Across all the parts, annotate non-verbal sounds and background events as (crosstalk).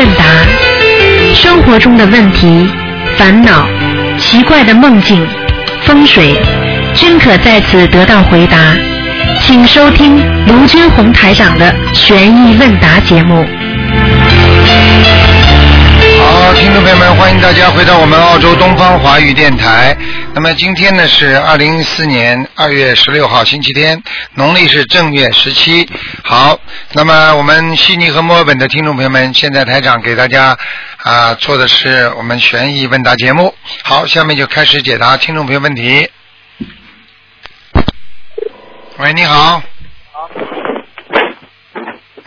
问答生活中的问题、烦恼、奇怪的梦境、风水，均可在此得到回答。请收听卢军红台长的悬疑问答节目。好，听众朋友们，欢迎大家回到我们澳洲东方华语电台。那么今天呢是二零一四年二月十六号，星期天，农历是正月十七。好，那么我们悉尼和墨尔本的听众朋友们，现在台长给大家啊做的是我们悬疑问答节目。好，下面就开始解答听众朋友问题。喂，你好。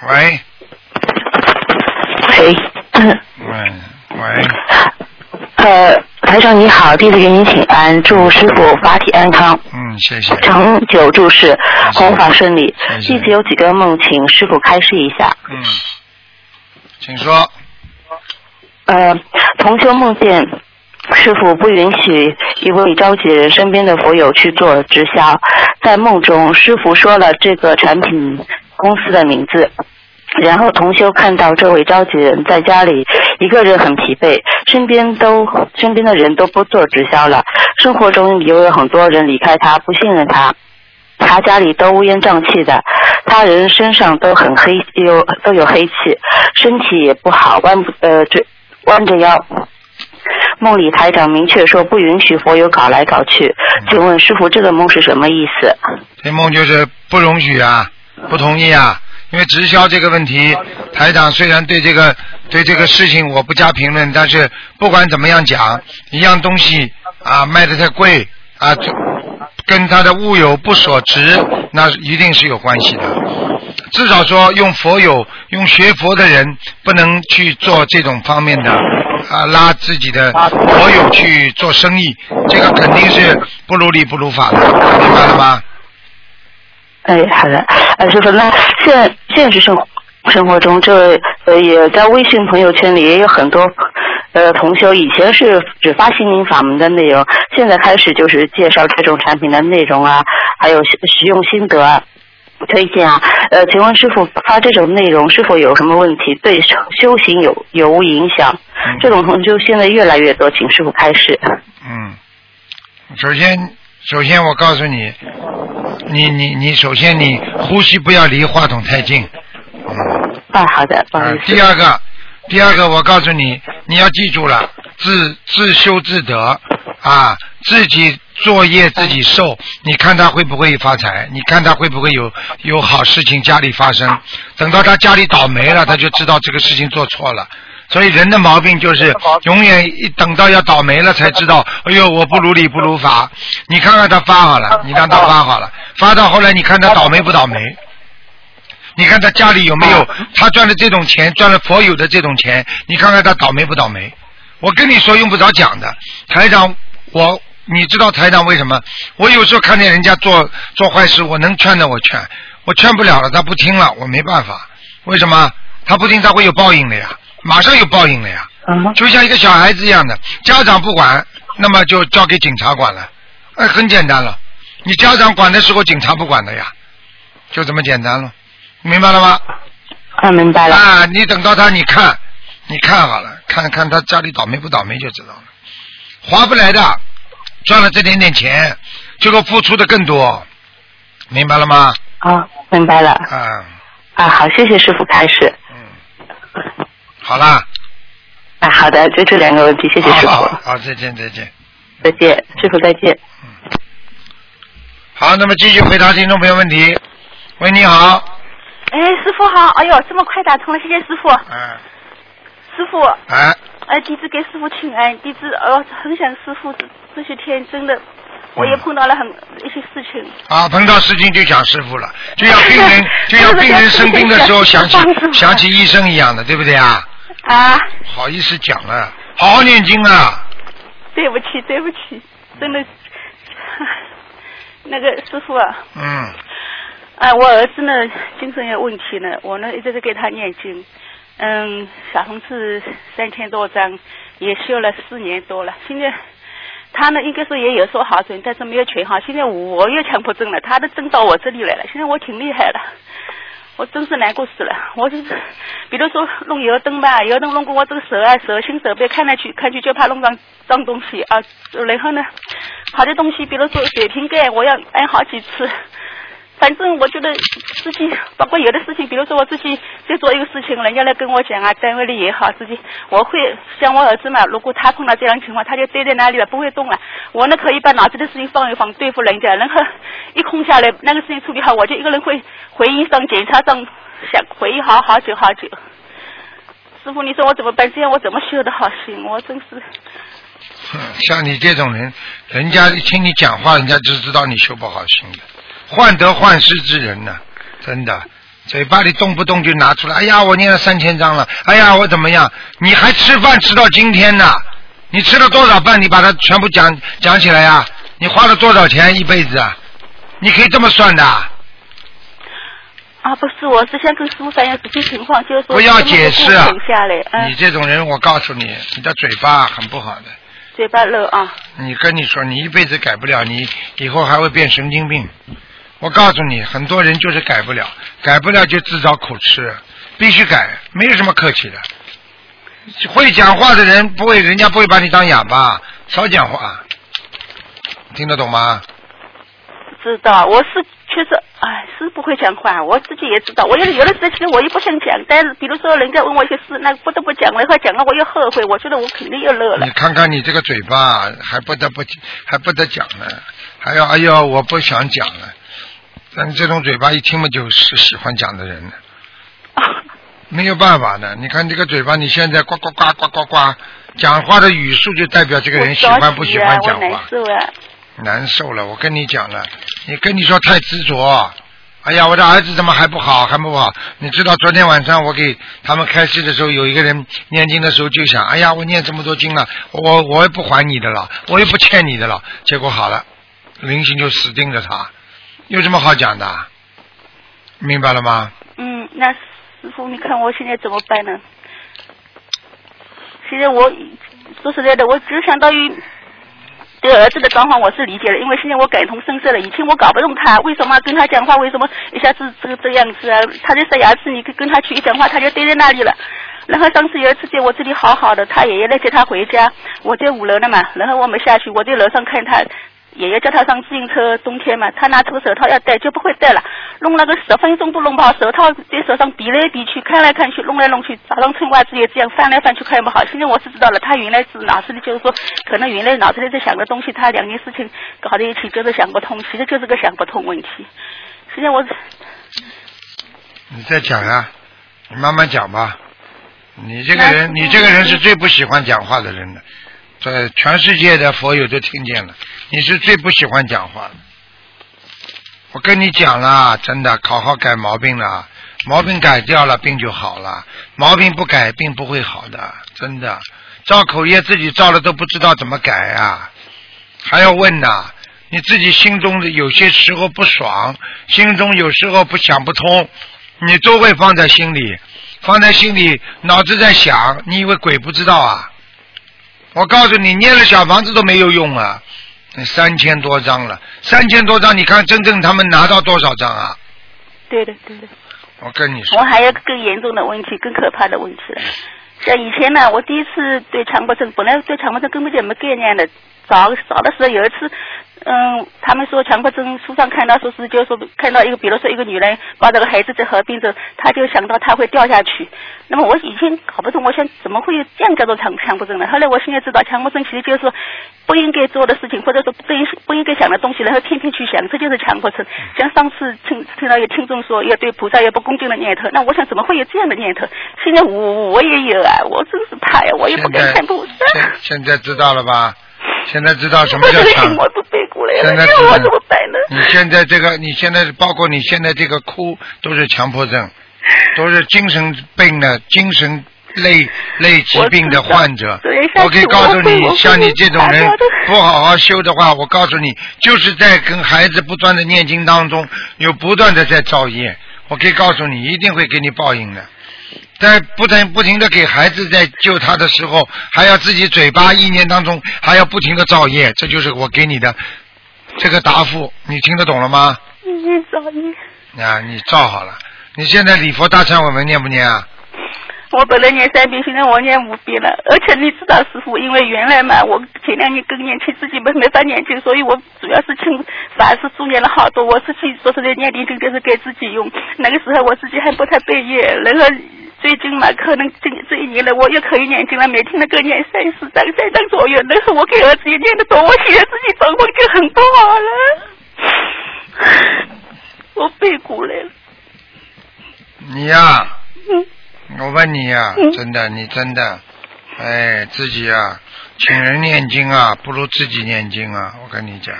喂。喂，喂喂，呃，台长你好，弟子给您请安，祝师傅法体安康，嗯，谢谢。长久住世，弘法顺利。弟子有几个梦，请师傅开示一下。嗯，请说。呃，同修梦见师傅不允许一位召集人身边的佛友去做直销，在梦中师傅说了这个产品公司的名字。然后同修看到这位召集人在家里一个人很疲惫，身边都身边的人都不做直销了，生活中也有很多人离开他，不信任他，他家里都乌烟瘴气的，他人身上都很黑，有都有黑气，身体也不好，弯不呃这弯着腰。梦里台长明确说不允许佛友搞来搞去，请问师傅这个梦是什么意思？这梦就是不容许啊，不同意啊，因为直销这个问题，台长虽然对这个对这个事情我不加评论，但是不管怎么样讲，一样东西啊卖的太贵啊，跟他的物有不所值，那一定是有关系的。至少说用佛友、用学佛的人不能去做这种方面的啊，拉自己的佛友去做生意，这个肯定是不如理不如法的，明白了吗？哎，好的，呃，师傅，那现现实生生活中，这呃也在微信朋友圈里也有很多呃同修，以前是只发心灵法门的内容，现在开始就是介绍这种产品的内容啊，还有使使用心得啊。推荐啊，呃，请问师傅发这种内容是否有什么问题？对修修行有有无影响？这种同修现在越来越多，请师傅开示。嗯，首先，首先我告诉你，你你你，首先你呼吸不要离话筒太近。嗯。啊，好的，不好呃意，思。第二个，第二个，我告诉你，你要记住了，自自修自得啊，自己作业自己受。你看他会不会发财？你看他会不会有有好事情家里发生？等到他家里倒霉了，他就知道这个事情做错了。所以人的毛病就是永远一等到要倒霉了才知道，哎呦，我不如理不如法。你看看他发好了，你让他发好了，发到后来你看他倒霉不倒霉？你看他家里有没有他赚的这种钱，赚了佛有的这种钱，你看看他倒霉不倒霉？我跟你说用不着讲的，台长，我你知道台长为什么？我有时候看见人家做做坏事，我能劝的我劝，我劝不了了，他不听了，我没办法。为什么？他不听，他会有报应的呀，马上有报应了呀。嗯，就像一个小孩子一样的，家长不管，那么就交给警察管了，哎，很简单了。你家长管的时候，警察不管的呀，就这么简单了，明白了吗？啊，明白了。啊，你等到他，你看，你看好了，看看他家里倒霉不倒霉就知道了。划不来的，赚了这点点钱，结果付出的更多，明白了吗？啊，明白了。啊，啊，好，谢谢师傅开始。嗯，好啦，啊，好的，就这两个问题，谢谢师傅。好好好，再见再见。再见，师傅再见。嗯好，那么继续回答听众朋友问题。喂，你好，哎，师傅好！哎呦，这么快打通了，谢谢师傅。嗯师傅，哎，哎，弟子给师傅请安。弟子呃很想师傅这这些天真的，我也碰到了很一些事情。啊，碰到事情就想师傅了，就像病人 (laughs) 就像病人生病的时候想起 (laughs) 想起医生一样的，对不对啊？啊，好意思讲了，好好念经啊！对不起，对不起，真的。(laughs) 那个师傅啊，嗯，啊，我儿子呢精神有问题呢，我呢一直在给他念经，嗯，小红字三千多张，也修了四年多了，现在他呢应该说也有所好转，但是没有全好。现在我又强迫症了，他都症到我这里来了，现在我挺厉害了，我真是难过死了。我就是，(laughs) 比如说弄油灯吧，油灯弄过我这个手啊，手心手背看上去看去就怕弄脏脏东西啊。然后呢，好的东西，比如说水瓶盖，我要按好几次。反正我觉得自己，包括有的事情，比如说我自己在做一个事情，人家来跟我讲啊，单位里也好，自己我会像我儿子嘛，如果他碰到这样情况，他就待在那里了，不会动了。我呢可以把脑子的事情放一放，对付人家，然后一空下来，那个事情处理好，我就一个人会回忆上、检查上，想回忆好好久好久。师傅，你说我怎么办？这样我怎么修的好心？我真是。(laughs) 像你这种人，人家一听你讲话，人家就知道你修不好心的。患得患失之人呢，真的，嘴巴里动不动就拿出来。哎呀，我念了三千章了。哎呀，我怎么样？你还吃饭吃到今天呢？你吃了多少饭？你把它全部讲讲起来呀？你花了多少钱一辈子啊？你可以这么算的。啊，不是，我是想跟师傅反映实际情况，就是说不要解释啊！嗯。你这种人，我告诉你，你的嘴巴很不好的。嘴巴漏啊！你跟你说，你一辈子改不了，你以后还会变神经病。我告诉你，很多人就是改不了，改不了就自找苦吃，必须改，没有什么客气的。会讲话的人不会，人家不会把你当哑巴，少讲话，听得懂吗？知道，我是确实，哎，是不会讲话，我自己也知道。我有有的时候其实我也不想讲，但是比如说人家问我一些事，那不得不讲了，话讲了我又后悔，我觉得我肯定又乐了。你看看你这个嘴巴，还不得不还不得讲呢，还要哎呦，我不想讲了。但这种嘴巴一听嘛，就是喜欢讲的人，没有办法的。你看这个嘴巴，你现在呱呱呱呱呱呱，讲话的语速就代表这个人喜欢不喜欢讲话。难受啊！难受了，我跟你讲了，你跟你说太执着。哎呀，我的儿子怎么还不好，还不好？你知道昨天晚上我给他们开示的时候，有一个人念经的时候就想，哎呀，我念这么多经了，我我也不还你的了，我也不欠你的了。结果好了，灵性就死盯着他。有什么好讲的？明白了吗？嗯，那师傅，你看我现在怎么办呢？现在我说实在的，我只相当于对儿子的状况，我是理解的，因为现在我感同身受了。以前我搞不懂他为什么跟他讲话，为什么一下子这个这样子啊？他在塞牙齿，你跟跟他去一讲话，他就待在那里了。然后上次有一次在我这里好好的，他爷爷来接他回家，我在五楼的嘛，然后我没下去，我在楼上看他。爷爷叫他上自行车，冬天嘛，他拿出个手套要戴，就不会戴了，弄了个十分钟都弄不好，手套在手上比来比去，看来看去，弄来弄去，早上穿袜子也这样翻来翻去看不好。现在我是知道了，他原来是脑子里就是说，可能原来脑子里在想的东西，他两件事情搞在一起就是想不通，其实就是个想不通问题。现在我，你再讲呀，你慢慢讲吧。你这个人，你这个人是最不喜欢讲话的人了。在全世界的佛友都听见了，你是最不喜欢讲话。我跟你讲了，真的，好好改毛病了，毛病改掉了，病就好了。毛病不改，病不会好的，真的。造口业自己造了都不知道怎么改啊，还要问呐？你自己心中的有些时候不爽，心中有时候不想不通，你都会放在心里，放在心里，脑子在想，你以为鬼不知道啊？我告诉你，捏了小房子都没有用啊！三千多张了，三千多张，你看真正他们拿到多少张啊？对的，对的。我跟你说。我还有更严重的问题，更可怕的问题了。像以前呢，我第一次对强迫症，本来对强迫症根本就没概念的，早早的时候有一次。嗯，他们说强迫症书上看到说是，就是说看到一个，比如说一个女人抱着个孩子在河边走，他就想到他会掉下去。那么我以前搞不懂，我想怎么会有这样叫做强强迫症呢？后来我现在知道，强迫症其实就是不应该做的事情，或者说不应不应该想的东西，然后天天去想，这就是强迫症。像上次听听到有听众说要对菩萨有不恭敬的念头，那我想怎么会有这样的念头？现在我我也有啊，我真是怕呀，我也不敢看菩萨。现在知道了吧？现在知道什么叫强？现在知道。你现在这个，你现在包括你现在这个哭，都是强迫症，都是精神病的精神类类疾病的患者。我可以告诉你，像你这种人不好好修的话，我告诉你，就是在跟孩子不断的念经当中，有不断的在造业。我可以告诉你，一定会给你报应的。在不停不停的给孩子在救他的时候，还要自己嘴巴意念当中还要不停的造业，这就是我给你的这个答复，你听得懂了吗？你造业。啊，你造好了，你现在礼佛大忏悔文念不念啊？我本来念三遍，现在我念五遍了。而且你知道，师傅，因为原来嘛，我前两年更年期自己没没法念经，所以我主要是请法师助念了好多。我自己说是在念经就是给自己用。那个时候我自己还不太背业，然后最近嘛，可能这这一年了，我又可以念经了，每天能够念三四张、三张左右。然后我给儿子也念得多，我现在自己状况就很不好了。我背过来了。(laughs) 你呀、嗯。我问你呀、嗯真的，你真的，哎，自己啊，请人念经啊，不如自己念经啊！我跟你讲，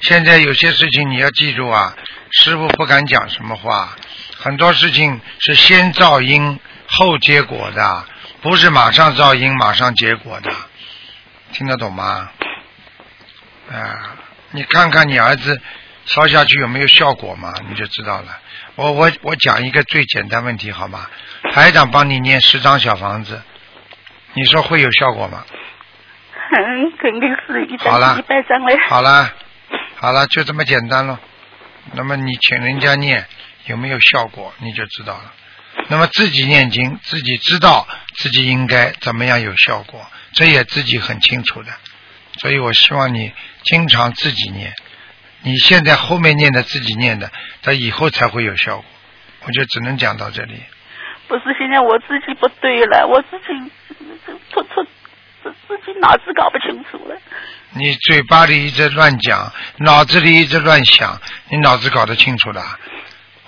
现在有些事情你要记住啊，师傅不敢讲什么话，很多事情是先造因后结果的，不是马上造因马上结果的，听得懂吗？啊，你看看你儿子烧下去有没有效果嘛，你就知道了。我我我讲一个最简单问题好吗？台长帮你念十张小房子，你说会有效果吗？嗯，肯定是一好了张一百张嘞。好了，好了，就这么简单了。那么你请人家念有没有效果，你就知道了。那么自己念经，自己知道自己应该怎么样有效果，这也自己很清楚的。所以我希望你经常自己念。你现在后面念的自己念的，它以后才会有效果。我就只能讲到这里。不是，现在我自己不对了，我自己错错自自己脑子搞不清楚了。你嘴巴里一直乱讲，脑子里一直乱想，你脑子搞得清楚的？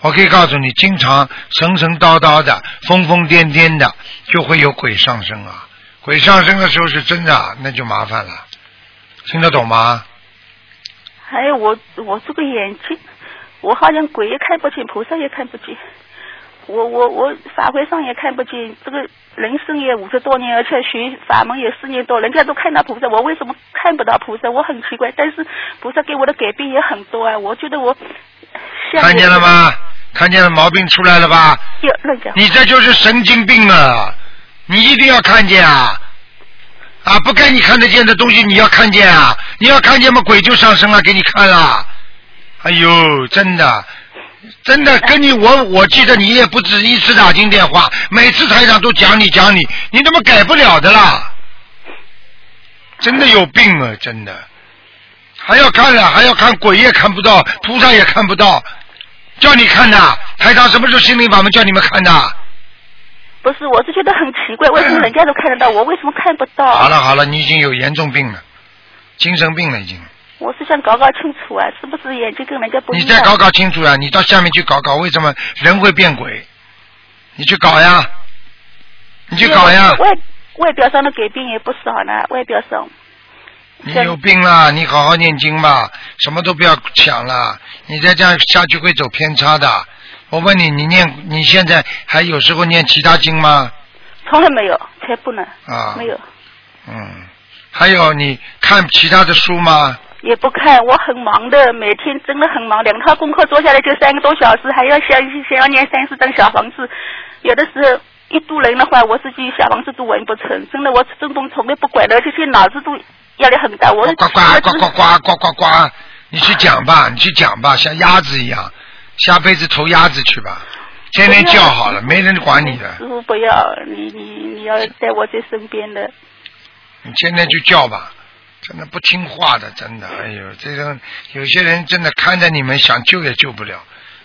我可以告诉你，经常神神叨叨的、疯疯癫癫的，就会有鬼上身啊！鬼上身的时候是真的，那就麻烦了。听得懂吗？还有我我这个眼睛，我好像鬼也看不见，菩萨也看不见。我我我法会上也看不见，这个人生也五十多年，而且学法门也四年多，人家都看到菩萨，我为什么看不到菩萨？我很奇怪。但是菩萨给我的改变也很多啊，我觉得我看见了？吗？看见了，毛病出来了吧？你这就是神经病啊，你一定要看见啊！啊，不该你看得见的东西你要看见啊！你要看见嘛，鬼就上身了，给你看了。哎呦，真的，真的 (laughs) 跟你我我记得你也不止一次打进电话，每次台长都讲你讲你，你怎么改不了的啦？真的有病啊，真的。还要看了，还要看，鬼也看不到，菩萨也看不到，叫你看的。台长什么时候心灵法门叫你们看的？不是，我是觉得很奇怪，(clears throat) 为什么人家都看得到，我为什么看不到？好了好了，你已经有严重病了，精神病了已经。我是想搞搞清楚啊，是不是眼睛跟人家不一样？你再搞搞清楚啊、你到下面去搞搞，为什么人会变鬼？你去搞呀，你去搞呀。外外表上的改变也不少呢，外表上。你有病啦！你好好念经吧，什么都不要想了。你再这样下去会走偏差的。我问你，你念你现在还有时候念其他经吗？从来没有，才不能，啊，没有，嗯，还有你看其他的书吗？也不看。我很忙的，每天真的很忙，两套功课做下来就三个多小时，还要想想要念三四张小房子，有的时候。一渡人的话，我自己小房子都完不成，真的，我这种从来不管的，而且现在脑子都压力很大。我呱呱呱呱呱呱呱呱，你去讲吧，你去讲吧，像鸭子一样，下辈子投鸭子去吧，天天叫好了，没人管你的。师傅不要，你你你要在我在身边的。你天天就叫吧，真的不听话的，真的，哎呦，这种有些人真的看着你们想救也救不了。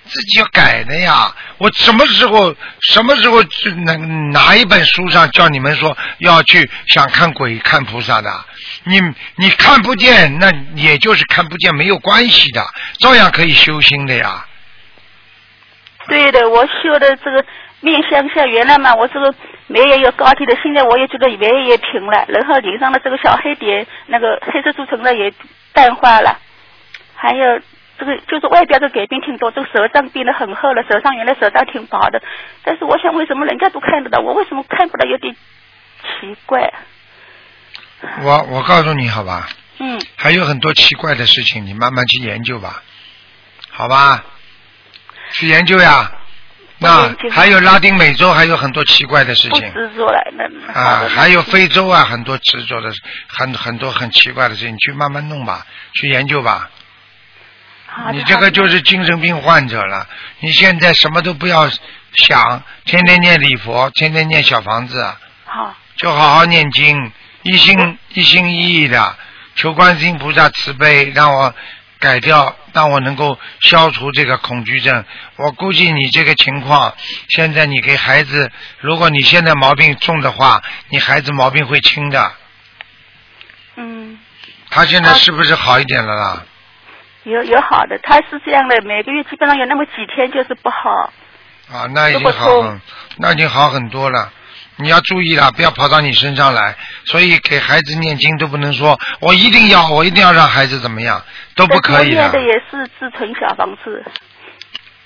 自己要改的呀！我什么时候什么时候是哪哪一本书上叫你们说要去想看鬼看菩萨的？你你看不见，那也就是看不见，没有关系的，照样可以修心的呀。对的，我修的这个面相像原来嘛，我这个眉也有高低的，现在我也觉得眉也平了，然后脸上的这个小黑点，那个黑色素层的也淡化了，还有。这个就是外表的改变挺多，这个舌障变得很厚了，手上原来舌障挺薄的，但是我想为什么人家都看得到，我为什么看不到，有点奇怪。我我告诉你好吧，嗯，还有很多奇怪的事情，你慢慢去研究吧，好吧？去研究呀。那还有拉丁美洲还有很多奇怪的事情。啊，还有非洲啊，很多执着的，很很多很奇怪的事情，你去慢慢弄吧，去研究吧。好你这个就是精神病患者了。你现在什么都不要想，天天念礼佛，天天念小房子，好，就好好念经，一心一心一意的求观世音菩萨慈悲，让我改掉，让我能够消除这个恐惧症。我估计你这个情况，现在你给孩子，如果你现在毛病重的话，你孩子毛病会轻的。嗯，他现在是不是好一点了啦？有有好的，他是这样的，每个月基本上有那么几天就是不好。啊，那已经好，那已经好很多了。你要注意了，不要跑到你身上来。所以给孩子念经都不能说，我一定要，我一定要让孩子怎么样，都不可以我念的也是自存小房子。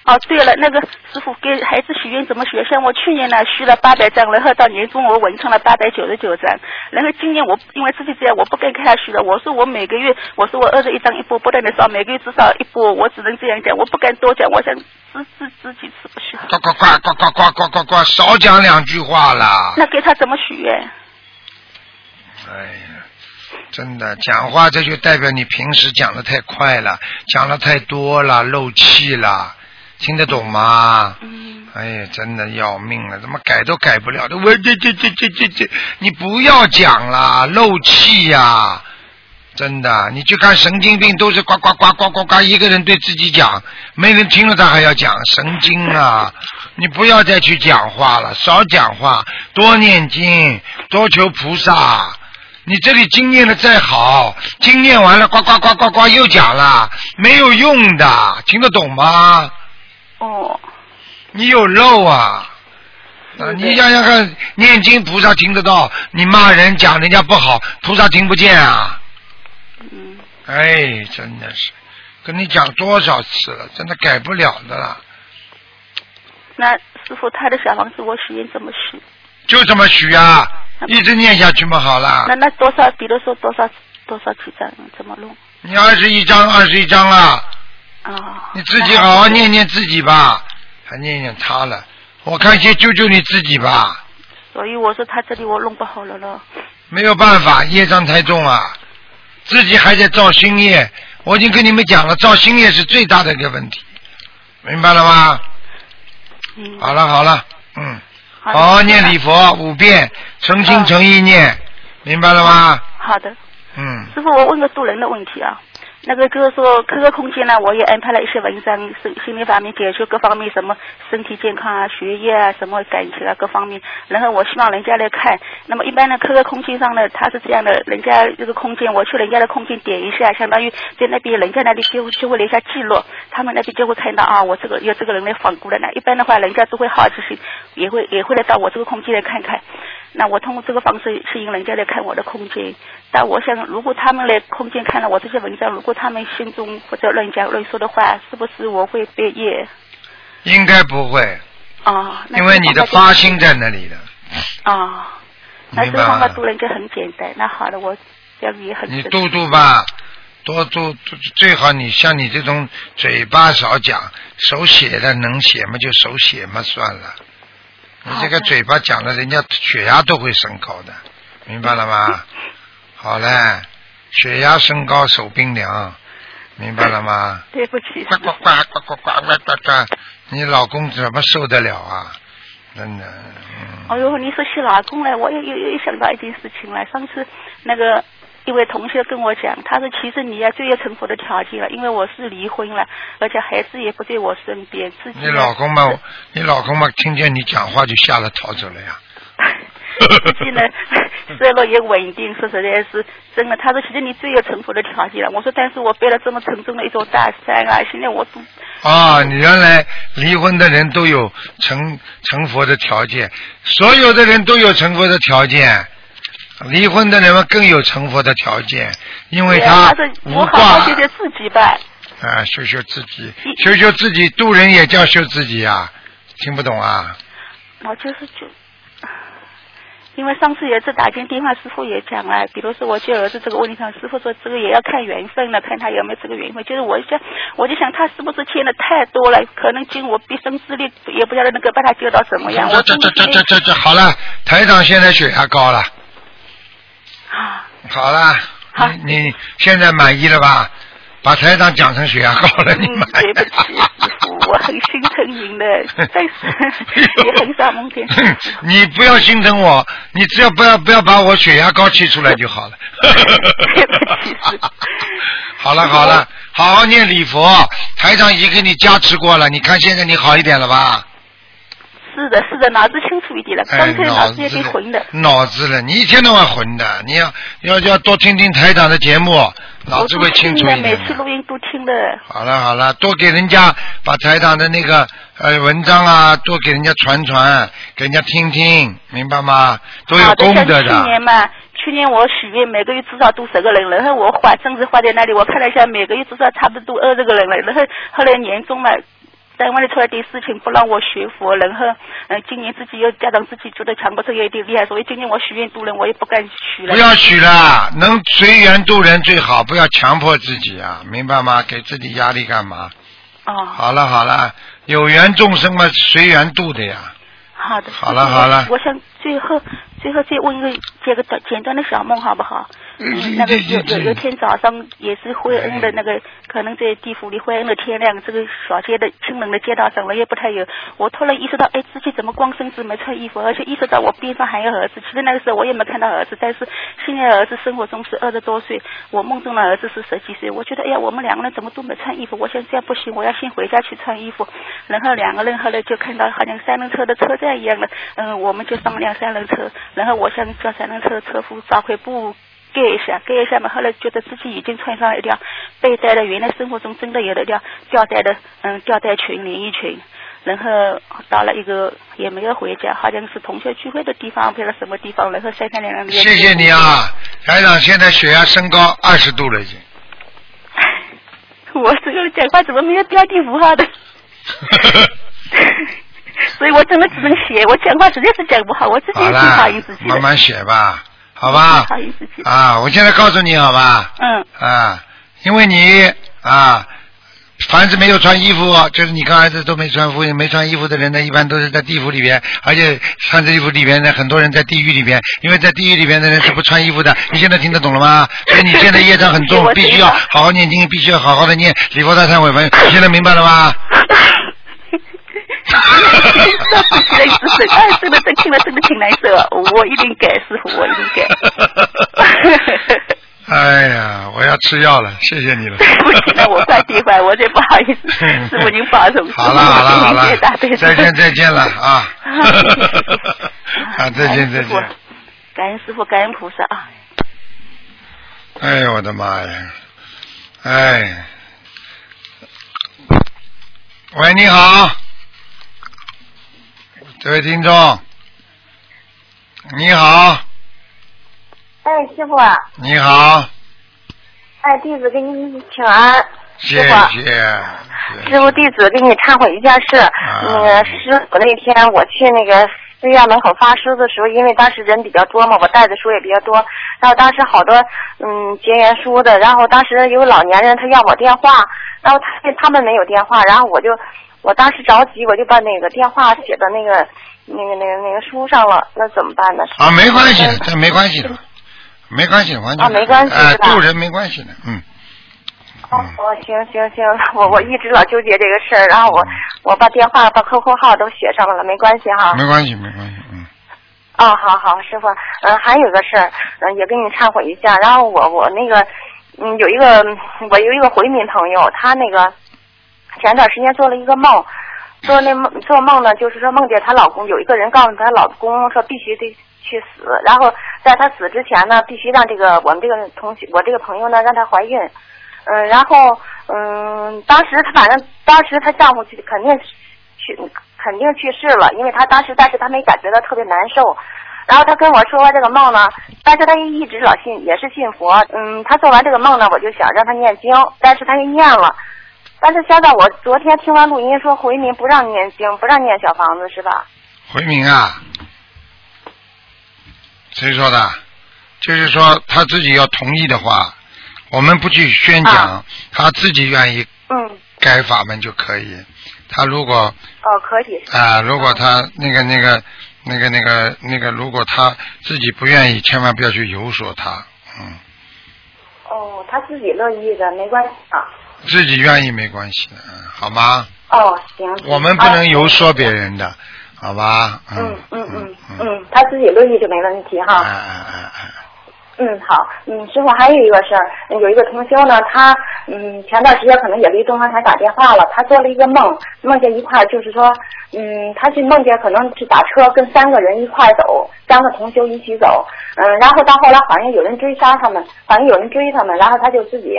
哦，对了，那个师傅给孩子许愿怎么许？像我去年呢许了八百张，然后到年终我完成了八百九十九张，然后今年我因为自己这样，我不敢给他许了。我说我每个月，我说我二十一张一波，不断的烧，每个月至少一波，我只能这样讲，我不敢多讲，我想自自自己吃不许。呱呱呱呱呱呱呱呱呱，少讲两句话啦。那给他怎么许愿？哎呀，真的讲话这就代表你平时讲的太快了，讲的太多了，漏气了，听得懂吗？嗯，哎呀，真的要命了，怎么改都改不了的。我这这这这这这，你不要讲了，漏气呀、真的，你去看神经病都是呱呱呱呱呱呱，一个人对自己讲，没人听了他还要讲，神经啊！你不要再去讲话了，少讲话，多念经，多求菩萨。你这里经念的再好，经念完了，呱呱呱呱呱又讲了，没有用的，听得懂吗？哦，你有漏啊！啊，你想想看，念经菩萨听得到，你骂人讲人家不好，菩萨听不见啊！嗯，哎，真的是，跟你讲多少次了，真的改不了的了，那师傅他的小房子我许愿怎么许？就这么许啊，一直念下去嘛，好了那。那多少？比如说多少多少几张？怎么弄？你二十一张，二十一张了，啊，你自己好好念念自己吧，还念念他了，我看先救救你自己吧，所以我说他这里我弄不好了了。没有办法，业障太重啊，自己还在造新业，我已经跟你们讲了，造新业是最大的一个问题，明白了吗？嗯，好了好了，嗯，好好念礼佛五遍，诚心诚意念，明白了吗？好的，嗯，师傅，我问个渡人的问题啊。那个就是说，各个空间呢，我也安排了一些文章，心心理方面解决各方面什么身体健康啊、学业啊、什么感情啊各方面。然后我希望人家来看。那么一般呢，各个空间上呢，他是这样的，人家这个空间，我去人家的空间点一下，相当于在那边人家那里就就会留下记录，他们那边就会看到啊，我这个有这个人来访过了呢。一般的话，人家都会好奇心，也会也会来到我这个空间来看看。那我通过这个方式吸引人家来看我的空间。但我想，如果他们来空间看了我这些文章，如果他们心中或者乱讲乱说的话，是不是我会被业应该不会，啊？那因为你的发心在那里的，啊，那明白这个方法吗？渡人就很简单。那好了，我这样也很你度度吧，多度度最好你像你这种嘴巴少讲，手写的能写嘛就手写嘛算了。你这个嘴巴讲了，人家血压都会升高的，明白了吗？(laughs) 好嘞，血压升高手冰凉，明白了吗？(laughs) 对不起，呱呱呱呱呱呱呱呱呱，你老公怎么受得了啊？真的，嗯。哎呦，你说起老公来，我又又又想到一件事情来。上次那个一位同学跟我讲，他说其实你呀最有成佛的条件了，因为我是离婚了，而且孩子也不在我身边，自己你老公嘛，你老公嘛，听见你讲话就吓得逃走了呀。(laughs) 自己呢，(laughs) 收入也稳定，说实在是真的。他说，其实你最有成佛的条件了。我说，但是我背了这么沉重的一座大山啊，现在我都啊，你原来离婚的人都有成成佛的条件，所有的人都有成佛的条件，离婚的人们更有成佛的条件，因为他我好挂好修修自己吧。啊，修修自己，一修修自己，渡人也叫修自己啊，听不懂啊？我就是就，因为上次有一次打进电话，师傅也讲了，比如说我接儿子这个问题上，师傅说这个也要看缘分了，看他有没有这个缘分。就是我想，我就想他是不是欠的太多了，可能尽我毕生之力，也不晓得能够把他救到什么样。我这这这这这这好了，台长现在血压高了，啊，好了，好你你现在满意了吧？把台长讲成血压高了，你满意，对不起，师傅，我很心疼您的，(laughs) 但是 (laughs) 也很少梦见。(laughs) 你不要心疼我，你只要不要不要把我血压高气出来就好了。好了好了，好好念礼佛，台长已经给你加持过了，你看现在你好一点了吧？是的，是的，脑子清楚一点了，哎，刚才脑子脑子有点混的。脑子了，你一天到晚混的，你要要要多听听台长的节目，脑子会清楚。每次录音都听的。好了好了，多给人家把台长的那个呃文章啊，多给人家传传，给人家听听，明白吗？都有功德去年嘛，去年我许愿每个月至少都十个人，然后我花政治花在那里，我看了一下，每个月至少差不多二十个人了。然后后来年终嘛，单位里出来点事情不让我学佛，然后嗯、呃今年自己又家长自己觉得强迫症有点厉害，所以今年我许愿渡人，我也不敢许了。不要许了，能随缘度人最好，不要强迫自己啊，明白吗？给自己压力干嘛？哦，好了好了，有缘众生嘛，随缘度的呀。好的。好了好了我想最后最后再问一个这个短简单的小梦好不好？嗯，那个有有有一天早上也是惠恩的那个，可能在地府里惠恩的天亮，这个小街的清冷的街道上，人也不太有。我突然意识到，哎，自己怎么光身子没穿衣服，而且意识到我边上还有儿子。其实那个时候我也没看到儿子，但是现在儿子生活中是二十多岁，我梦中的儿子是十几岁。我觉得，哎呀，我们两个人怎么都没穿衣服？我想这样不行，我要先回家去穿衣服。然后两个人后来就看到好像三轮车的车站一样的，嗯，我们就上辆三轮车，然后我想叫三轮车的车夫找块布。盖一下，盖一下嘛。后来觉得自己已经穿上了一条背带的，原来生活中真的有的一条吊带的，嗯，吊带裙、连衣裙。然后到了一个也没有回家，好像是同学聚会的地方，不知道什么地方。然后三三两两的。谢谢你啊，台长，现在血压升高二十度了已经。我这个讲话怎么没有标点符号的？(laughs) 所以我真的只能写，我讲话实在是讲不好，我自己挺讨了厌自己，的。慢慢写吧，好吧。啊，我现在告诉你好吧？嗯，啊，因为你啊，凡是没有穿衣服，就是你跟儿子都没穿服没穿衣服的人呢，一般都是在地府里边，而且穿着衣服里边呢，很多人在地狱里边，因为在地狱里边的人是不穿衣服的。你现在听得懂了吗？所以你现在业障很重，必须要好好念经，必须要好好的念礼佛大忏悔文。你现在明白了吗？(laughs) 哎，真的真听了真的挺难受，我一定改，师傅，我一定改。哎呀，我要吃药了，谢谢你了。对不起了，我快闭会，我真不好意思，师傅您保重。好了好了好了 (laughs) 再见再见了啊！(laughs) 啊，再见再见。感恩师傅，感恩菩萨啊！哎呦我的妈呀！哎，喂，你好，这位听众，你好，哎，师傅啊，你好，哎，弟子给你请安。谢谢。师傅，弟子给你忏悔一件事。啊那个师傅那天我去那个寺院门口发书的时候，因为当时人比较多嘛，我带的书也比较多，然后当时好多嗯结缘书的，然后当时有老年人他要我电话，然后他他们没有电话，然后我就我当时着急，我就把那个电话写到那个那个那个那个书上了，那怎么办呢？啊，没关系的，这没关系的，没关系的，完全啊没关系哎是吧渡人没关系的，嗯。哦嗯，哦，行行行，我我一直老纠结这个事儿，然后我我把电话把 QQ 号都写上了，没关系哈。没关系，没关系，嗯。哦，好好，师傅，嗯，还有个事儿，嗯，也跟你忏悔一下。然后我我那个，嗯，有一个我有一个回民朋友，他那个前段时间做了一个梦，做那梦做梦呢，就是说梦见她老公有一个人告诉她老公说必须得去死，然后在她死之前呢，必须让这个我们这个同学我这个朋友呢让她怀孕。嗯，然后嗯，当时她反正当时她丈夫去肯定去肯定去世了，因为她当时但是她没感觉到特别难受。然后她跟我说完这个梦呢，但是她一直老信也是信佛。嗯，她做完这个梦呢，我就想让她念经，但是她也念了。但是现在我昨天听完录音说回民不让念经，不让念小房子是吧？回民啊，谁说的？就是说他自己要同意的话，我们不去宣讲，啊他自己愿意嗯，改法门就可以。他如果哦，可以。啊、如果他那个那个那个那个那个，如果他自己不愿意，千万不要去游说他。嗯，哦，他自己乐意的，没关系啊。自己愿意没关系的，嗯，好吗？哦，行。我们不能游说别人的，好吧？嗯嗯嗯嗯，他自己乐意就没问题哈。哎哎哎哎，嗯，好，嗯，师傅还有一个事儿，有一个同修呢，他嗯前段时间可能也给东方台打电话了，他做了一个梦，梦见一块儿就是说，嗯，他去梦见可能是打车跟三个人一块儿走，三个同修一起走，嗯，然后到后来好像有人追杀他们，好像有人追他们，然后他就自己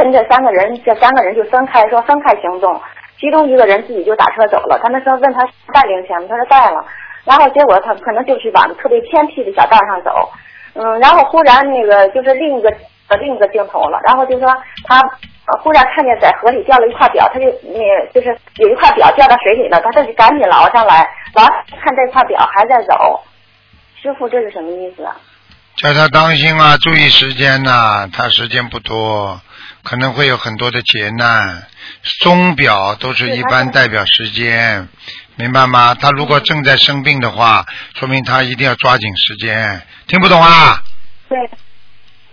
跟这三个人，这三个人就分开说分开行动，其中一个人自己就打车走了，他们说问他带零钱吗？他说带了，然后结果他可能就是往特别偏僻的小道上走。嗯，然后忽然那个就是另一个呃另一个镜头了，然后就说他忽然看见在河里掉了一块表，他就那就是有一块表掉到水里了，他这就赶紧捞上来，捞看这块表还在走，师傅这是什么意思啊？叫他当心啊，注意时间呐、他时间不多，可能会有很多的劫难。钟表都是一般代表时间，明白吗？他如果正在生病的话，说明他一定要抓紧时间。听不懂啊？对，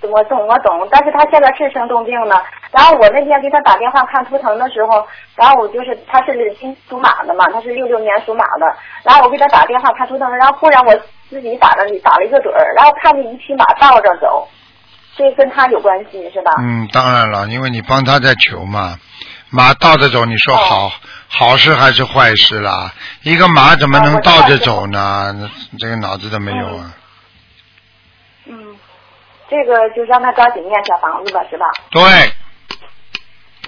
我懂我懂，但是他现在是生重病了。然后我那天给他打电话看图腾的时候，然后我就是他是金属马的嘛，他是六六年属马的。然后我给他打电话看图腾，然后忽然我自己打了打了一个盹儿，然后看见一匹马倒着走，这跟他有关系是吧？嗯，当然了，因为你帮他在求嘛。马倒着走，你说好、好事还是坏事啦？一个马怎么能倒着走呢？那这个脑子都没有啊！嗯，这个就让他抓紧念小房子吧，是吧？对，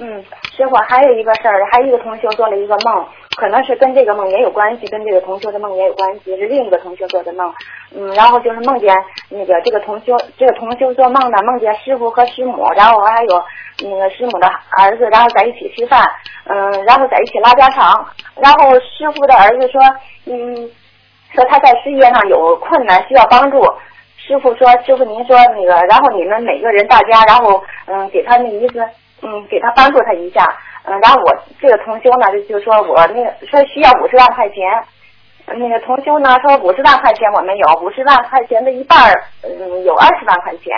嗯，师傅还有一个事儿，还有一个同学做了一个梦，可能是跟这个梦也有关系，跟这个同学的梦也有关系，是另一个同学做的梦。嗯，然后就是梦见那个这个同修，这个同修做梦呢，梦见师傅和师母，然后还有那个师母的儿子，然后在一起吃饭，嗯，然后在一起拉家常，然后师傅的儿子说，嗯，说他在事业上有困难，需要帮助。师傅说：“师傅，您说那个，然后你们每个人大家，然后嗯，给他那意思，嗯，给他帮助他一下，嗯，然后我这个同修呢，就就说我那个说需要五十万块钱，那个同修呢说五十万块钱我们有，五十万块钱的一半儿，嗯，有二十万块钱，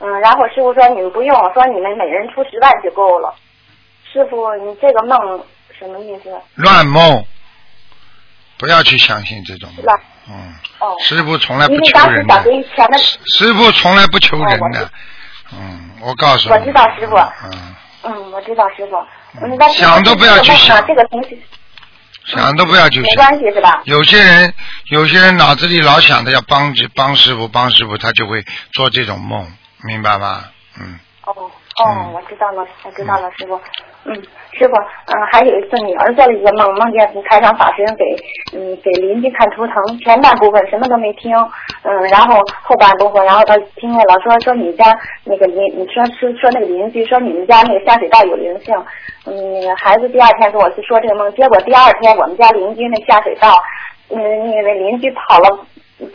嗯，然后师傅说你们不用，说你们每人出十万就够了。师傅，你这个梦什么意思？乱梦，不要去相信这种梦是吧。嗯，哦，师傅从来不求人的当时想，给钱的，师傅从来不求人哦的。嗯，我告诉你。我知道师傅嗯，嗯，我知道师傅，想都不要去想这个同学想都不要去没想。关系是吧？有些人，有些人脑子里老想着要帮帮师傅，帮师傅，他就会做这种梦，明白吗？嗯，哦哦，我知道了，我知道了，师傅。嗯，师傅，嗯，还有一次女儿做了一个梦，梦见台上法师给嗯给邻居看图腾，前半部分什么都没听，嗯，然后后半部分，然后他听见了说说你家那个邻，你说说说那个邻居说你们家那个下水道有灵性，嗯，孩子第二天跟我去说这个梦，结果第二天我们家邻居那下水道，嗯，那个邻居跑了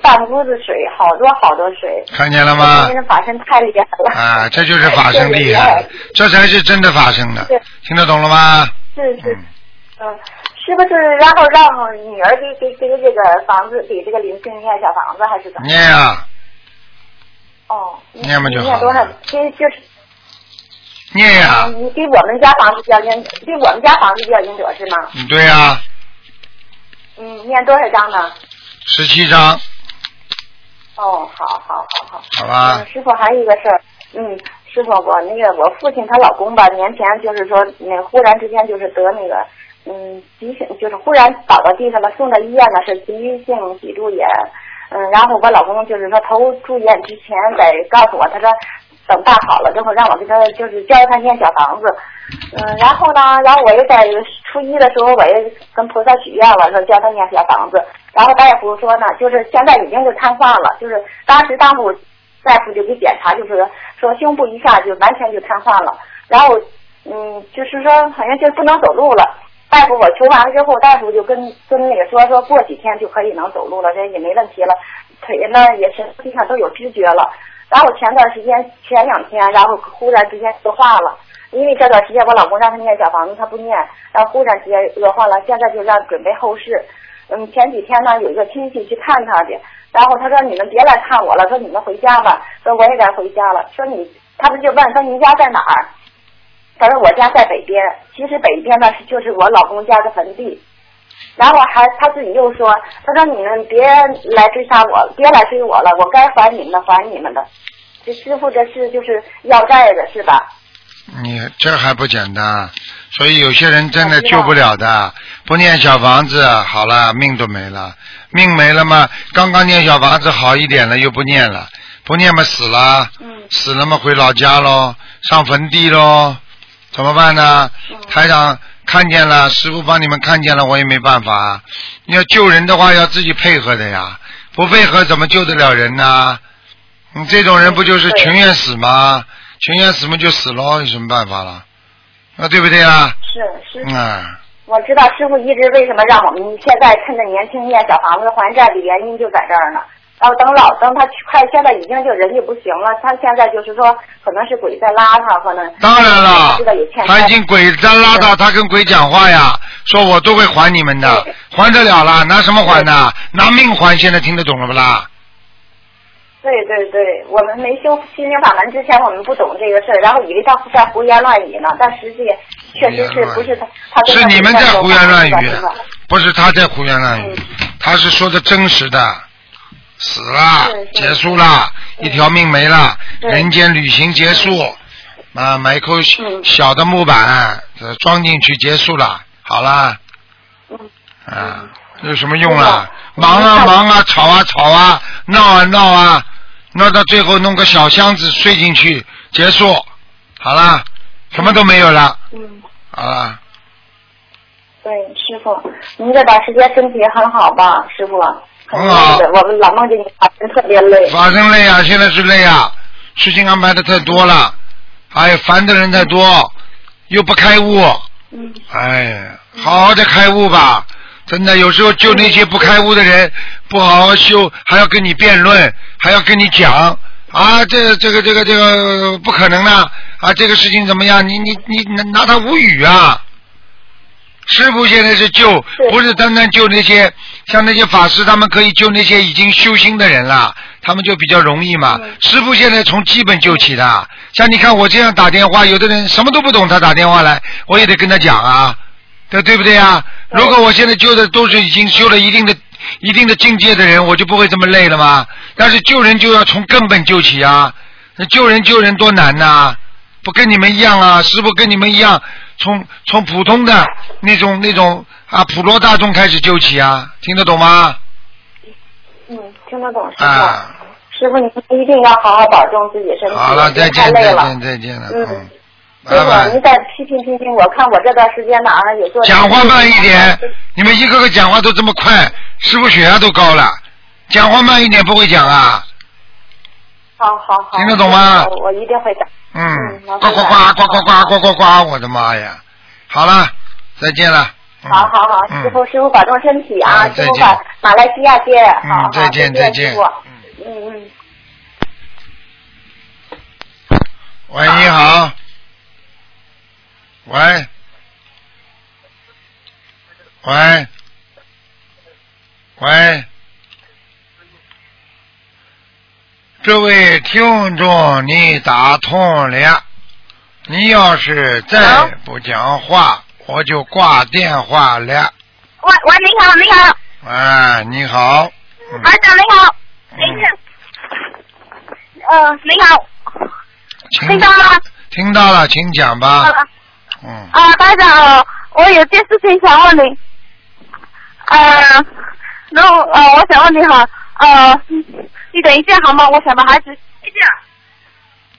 半屋子水，好多好多水。看见了吗？今天的法身太厉害了。啊，这就是法身厉害，(laughs) 这才是真的法身的，听得懂了吗？是是。嗯，嗯，是不是？然后让女儿给给给这个房子给这个灵性念小房子还是怎么？念呀，哦，念嘛就好念多少？其实就是。念呀，嗯你给我们家房子叫因，给我们家房子叫因者是吗？嗯，对呀，嗯，念多少章呢？十七章，哦，好好好好。好吧嗯，？师傅还有一个事儿，嗯，师傅，我那个我父亲她老公吧，年前就是说那忽然之间就是得那个嗯急性，就是忽然倒到地上了，送到医院呢是急性脊柱炎，嗯，然后我老公就是说头住院之前得告诉我，他说等办好了之后让我给他就是教他念小房子，嗯，然后呢，然后我又在初一的时候我也跟菩萨许愿了，说教他念小房子，然后大夫说呢，就是现在已经是瘫痪了，就是当时大夫大夫就给检查，就是说胸部一下就完全就瘫痪了，然后嗯，就是说好像就不能走路了。大夫我求完了之后，大夫就跟跟那个说说过几天就可以能走路了，这也没问题了，腿呢也身体上都有知觉了。然后前段时间前两天，然后忽然之间恶化了，因为这段时间我老公让他念小房子，他不念，然后忽然之间恶化了，现在就让准备后事。嗯，前几天呢有一个亲戚去看他去，然后他说你们别来看我了，说你们回家吧，说我也该回家了，说你他不就问说您家在哪儿？他说我家在北边，其实北边呢就是我老公家的坟地。然后还他自己又说，他说你们别来追杀我，别来追我了，我该还你们的还你们的。这师傅这是就是要债的是吧？你这还不简单，所以有些人真的救不了的，不念小房子，好了，命都没了，命没了嘛，刚刚念小房子好一点了，又不念了，不念嘛死了，死了嘛回老家喽，上坟地喽，怎么办呢？台长看见了，师傅帮你们看见了，我也没办法。你要救人的话，要自己配合的呀，不配合怎么救得了人呢？你这种人不就是情愿死吗？情愿死嘛就死喽，有什么办法了？啊，对不对啊？是是。嗯，我知道师傅一直为什么让我们现在趁着年轻念小房子还债的原因就在这儿呢。然后等老等他快现在已经就人就不行了，他现在就是说可能是鬼在拉他，可能当然了他已经鬼在拉他，他跟鬼讲话呀，说我都会还你们的，还得了了，拿什么还呢？拿命还，现在听得懂了不啦？对对对，我们没修心灵法门之前，我们不懂这个事儿，然后以为他在胡言乱语呢，但实际确实是不是他他是你们在胡言乱语，不是他在胡言乱语，他是说的真实的，死了，结束了，一条命没了，人间旅行结束，啊，买一口小的木板，呃装进去结束了，好了，啊，有什么用啊？忙啊忙啊，吵啊吵啊，闹啊闹啊，闹到最后弄个小箱子睡进去，结束，好了，什么都没有了，嗯，好了。对，师傅，您这段时间身体很好吧，师傅？很很好，我们老梦见你法身特别累。法身累啊，现在是累啊，事情安排的太多了，哎呀，烦的人太多，又不开悟，嗯，哎呀，好好的开悟吧。真的，有时候救那些不开悟的人，不好好修，还要跟你辩论，还要跟你讲啊，这这个这个这个不可能的啊，这个事情怎么样？你你你拿拿他无语啊！师傅现在是救，不是单单救那些像那些法师，他们可以救那些已经修心的人了，他们就比较容易嘛。师傅现在从基本救起的，像你看我这样打电话，有的人什么都不懂，他打电话来，我也得跟他讲啊，对对不对啊？如果我现在救的都是已经修了一定的、一定的境界的人，我就不会这么累了嘛？但是救人就要从根本救起啊！那救人救人多难呐、不跟你们一样啊，师傅跟你们一样，从从普通的那种那种啊普罗大众开始救起啊，听得懂吗？嗯，听得懂师傅。啊，师傅，你一定要好好保重自己身体，好了，再见再。见再见了，嗯嗯，师傅，您。再批评批评我，看我这段时间哪儿有做。讲话慢一点，你们一个个讲话都这么快，师傅血压都高了，讲话慢一点不会讲啊？好好好。听得懂吗我我一定会的。嗯，麻呱呱呱呱呱呱呱呱呱，我的妈呀！好了，再见了。嗯好好好，嗯师傅师傅保重身体啊，再见师傅把马来西亚见，嗯再见再再见，嗯嗯。喂，你好。喂。喂。喂。这位听众，你打通了。你要是再不讲话，我就挂电话了。喂喂，你好，你好，哎，你好。嗯台长你好，等一下，呃，你好，请听到吗？听到了，请讲吧。啊嗯。啊，台长，呃我有件事情想问你，呃，然后呃，我想问你哈，呃，你等一下好吗？我想把孩子，等一下，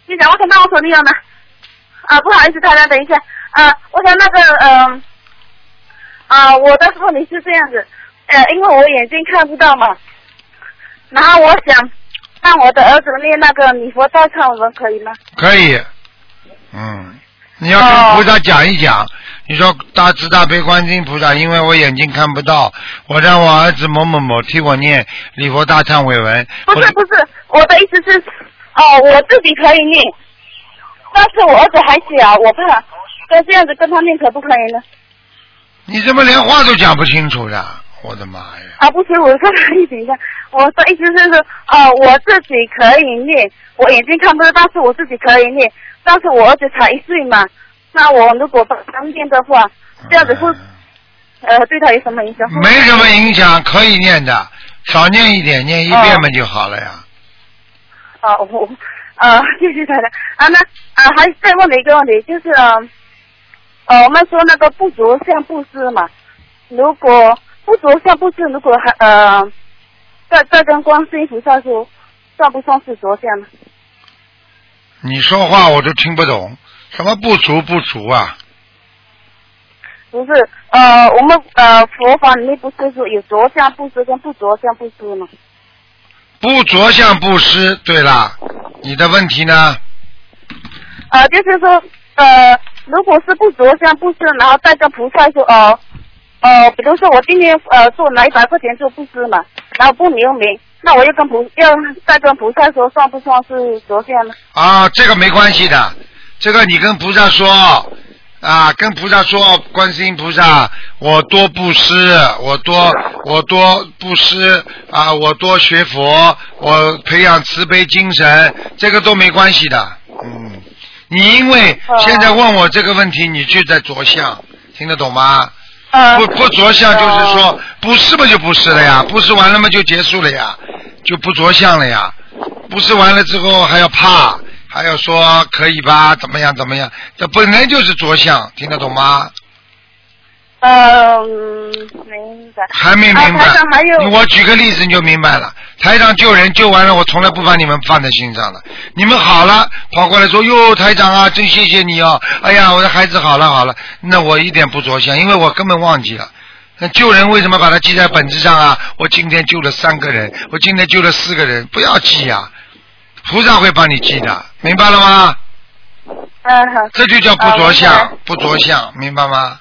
你想我想帮我手机有吗？啊，不好意思，台长，等一下，啊，我想那个，嗯、啊，我的问题是这样子，呃，因为我眼睛看不到嘛，然后我想让我的儿子念那个礼佛大忏文，可以吗？可以，嗯，你要跟菩萨讲一讲，你说大慈大悲观世音菩萨，因为我眼睛看不到，我让我儿子某某某替我念礼佛大忏悔文。不是不是，我的意思是，哦，我自己可以念，但是我儿子还小，我怕，那这样子跟他念可不可以呢？你怎么连话都讲不清楚的？我的妈呀！啊，不行，我刚才一等一下，我的意思是说，啊，我自己可以念，我眼睛看不到，但是我自己可以念，但是我儿子才一岁嘛，那我如果帮他念的话，这样子会，呃，对他有什么影响？没什么影响，可以念的，少念一点，念一遍嘛就好了呀。啊，我啊，(laughs) 谢谢太太啊，那啊，还再问你一个问题，就是呃，呃我们说那个不着相布施嘛，如果不着相布施，如果还呃，再再跟观世音菩萨说，算不算是着相呢？你说话我都听不懂，什么不足不足啊？不是，呃，我们呃佛法里面不是说有着相布施跟不着相布施吗？不着相布施，对啦，你的问题呢？呃，就是说，呃，如果是不着相布施，然后再跟菩萨说，哦、呃，比如说我今天呃做拿一百块钱做布施嘛，然后不留名，那我又跟菩要再跟菩萨说，算不算是着相呢？啊，这个没关系的，这个你跟菩萨说啊，跟菩萨说，观世音菩萨，我多布施，我多我多布施啊，我多学佛，我培养慈悲精神，这个都没关系的，嗯，你因为现在问我这个问题，你就在着相，听得懂吗？呃，不不着相就是说不是嘛就不是了呀，不是完了嘛就结束了呀，就不着相了呀，不是完了之后还要怕，还要说可以吧，怎么样怎么样，这本来就是着相，听得懂吗？呃，嗯明白。还没明白长还有？我举个例子你就明白了。台长救人救完了，我从来不把你们放在心上的。你们好了，跑过来说哟，台长啊，真谢谢你哦。哎呀，我的孩子好了好了，那我一点不着相，因为我根本忘记了。那救人为什么把它记在本子上啊？我今天救了三个人，我今天救了四个人，不要记呀、菩萨会帮你记的，明白了吗？嗯好。这就叫不着啊相，不着相，明白吗？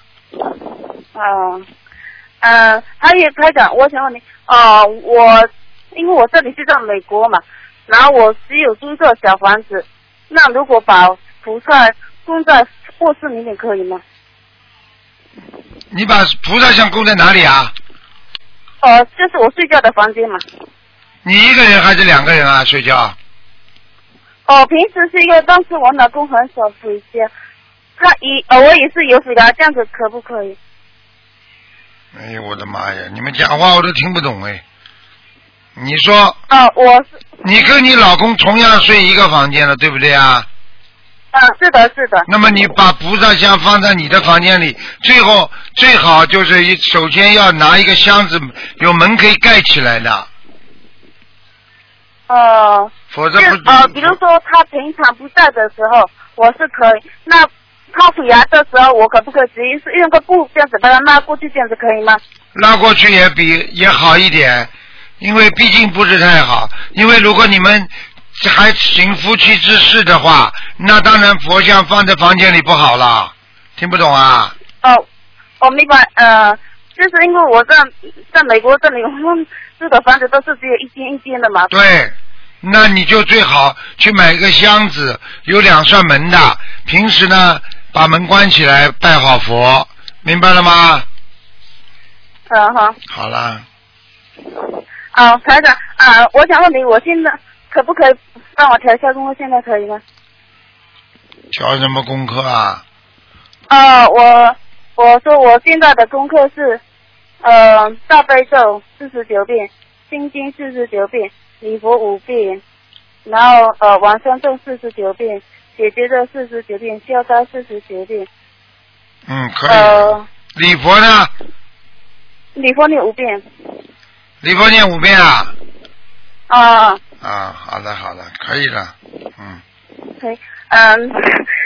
啊，呃，还有台长，我想问你，呃，我因为我这里是在美国嘛，然后我只有租个小房子，那如果把菩萨供在卧室里面可以吗？你把菩萨像供在哪里啊？呃，就是我睡觉的房间嘛。你一个人还是两个人啊？睡觉？哦、平时是一个，但是我老公很少回家，他一偶尔也是有回家，这样子可不可以？哎呦我的妈呀！你们讲话我都听不懂哎。你说啊、我是，你跟你老公同样睡一个房间了，对不对啊？啊、是的，是的，那么你把菩萨像放在你的房间里，最后最好就是一首先要拿一个箱子，有门可以盖起来的，呃，否则不。就呃，比如说他平常不在的时候，我是可以。那他回来的时候，我可不可以直接是用个布这样子把它拉过去，这样子可以吗？拉过去也比也好一点，因为毕竟不是太好。因为如果你们还行夫妻之事的话，那当然佛像放在房间里不好了。听不懂啊？哦，我明白。呃，就是因为我在在美国这里，我们住的房子都是只有一间一间的嘛。对，那你就最好去买一个箱子，有两扇门的。平时呢，把门关起来，拜好佛，明白了吗？嗯好。好了，啊，台长啊，我想问你，我现在可不可以帮我调一下功课？现在可以吗？调什么功课啊？啊，我我说我现在的功课是，呃，大悲咒四十九遍，心经四十九遍，礼佛五遍，然后呃往生咒四十九遍，解结咒四十九遍，消灾四十九遍，嗯，可以。呃，礼佛呢？礼佛念五遍。礼佛念五遍啊？啊，啊，好的好的，可以了，嗯，可以。嗯，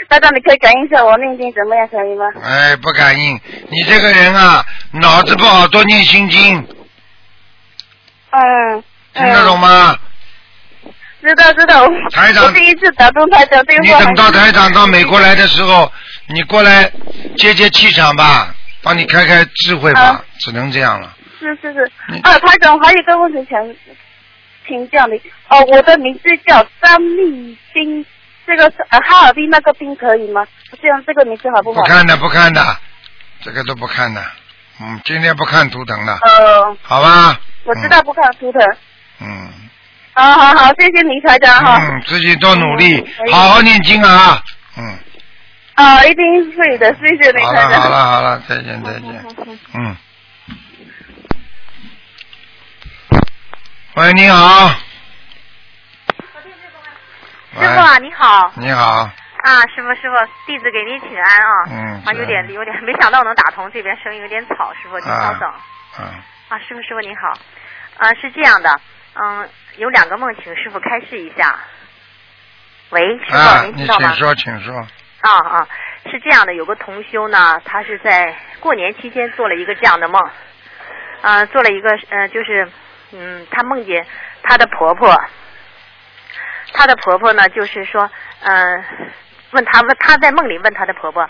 大家你可以感应一下我念经怎么样，可以吗？哎，不感应，你这个人啊，脑子不好，多念心经，嗯。听得懂吗？知道知道，台长我第一次打通台长电话。你等到台长到美国来的时候，你过来接接气场吧，帮你开开智慧吧，啊只能这样了。是是是，啊，台长还有一个问题想请教你，哦，我的名字叫张丽冰，这个是呃哈尔滨那个冰可以吗？这样这个名字好不好？不看的，不看的，这个都不看的，嗯，今天不看图腾了，呃，好吧？我知道不看图腾。嗯。好好好，谢谢你台长哈。嗯，自己多努力好好念经啊。嗯，啊，一定会的，谢谢你好台长。了好了好了，再见再见。嗯。喂，你好。师傅啊，你好你好，啊，师傅师傅，弟子给您请安啊。嗯啊，有点有点，没想到能打通，这边声音有点吵，师傅您稍等。嗯，啊，师傅师傅您好，啊是这样的，嗯，有两个梦，请师傅开示一下。喂，师傅、您知道吗请？说，请说。啊啊，是这样的，有个同修呢，他是在过年期间做了一个这样的梦，啊，做了一个呃，就是嗯，他梦见他的婆婆，她的婆婆呢，就是说，嗯、问她问她在梦里问她的婆婆，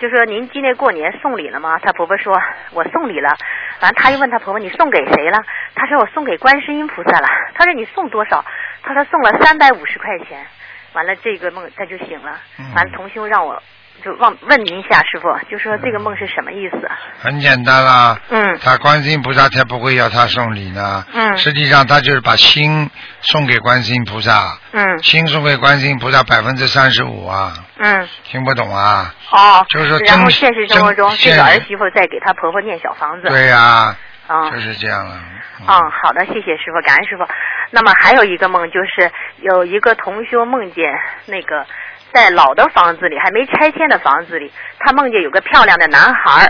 就说您今年过年送礼了吗？她婆婆说我送礼了。完，她又问她婆婆你送给谁了？她说我送给观世音菩萨了。她说你送多少？她说送了三百五十块钱。完了，这个梦她就醒了。嗯完了，同修让我就问问您一下，师傅，就说这个梦是什么意思？很简单啦。嗯他观世音菩萨才不会要他送礼呢。嗯实际上他就是把心送给观世音菩萨，嗯心送给观世音菩萨百分之三十五啊，嗯，听不懂啊？哦，就是说然后现实生活中，真这个儿媳妇在给她婆婆念小房子。对呀、啊。就是这样了。嗯，好的，谢谢师傅，感恩师傅。那么还有一个梦，就是有一个同学梦见那个在老的房子里，还没拆迁的房子里，他梦见有个漂亮的男孩儿，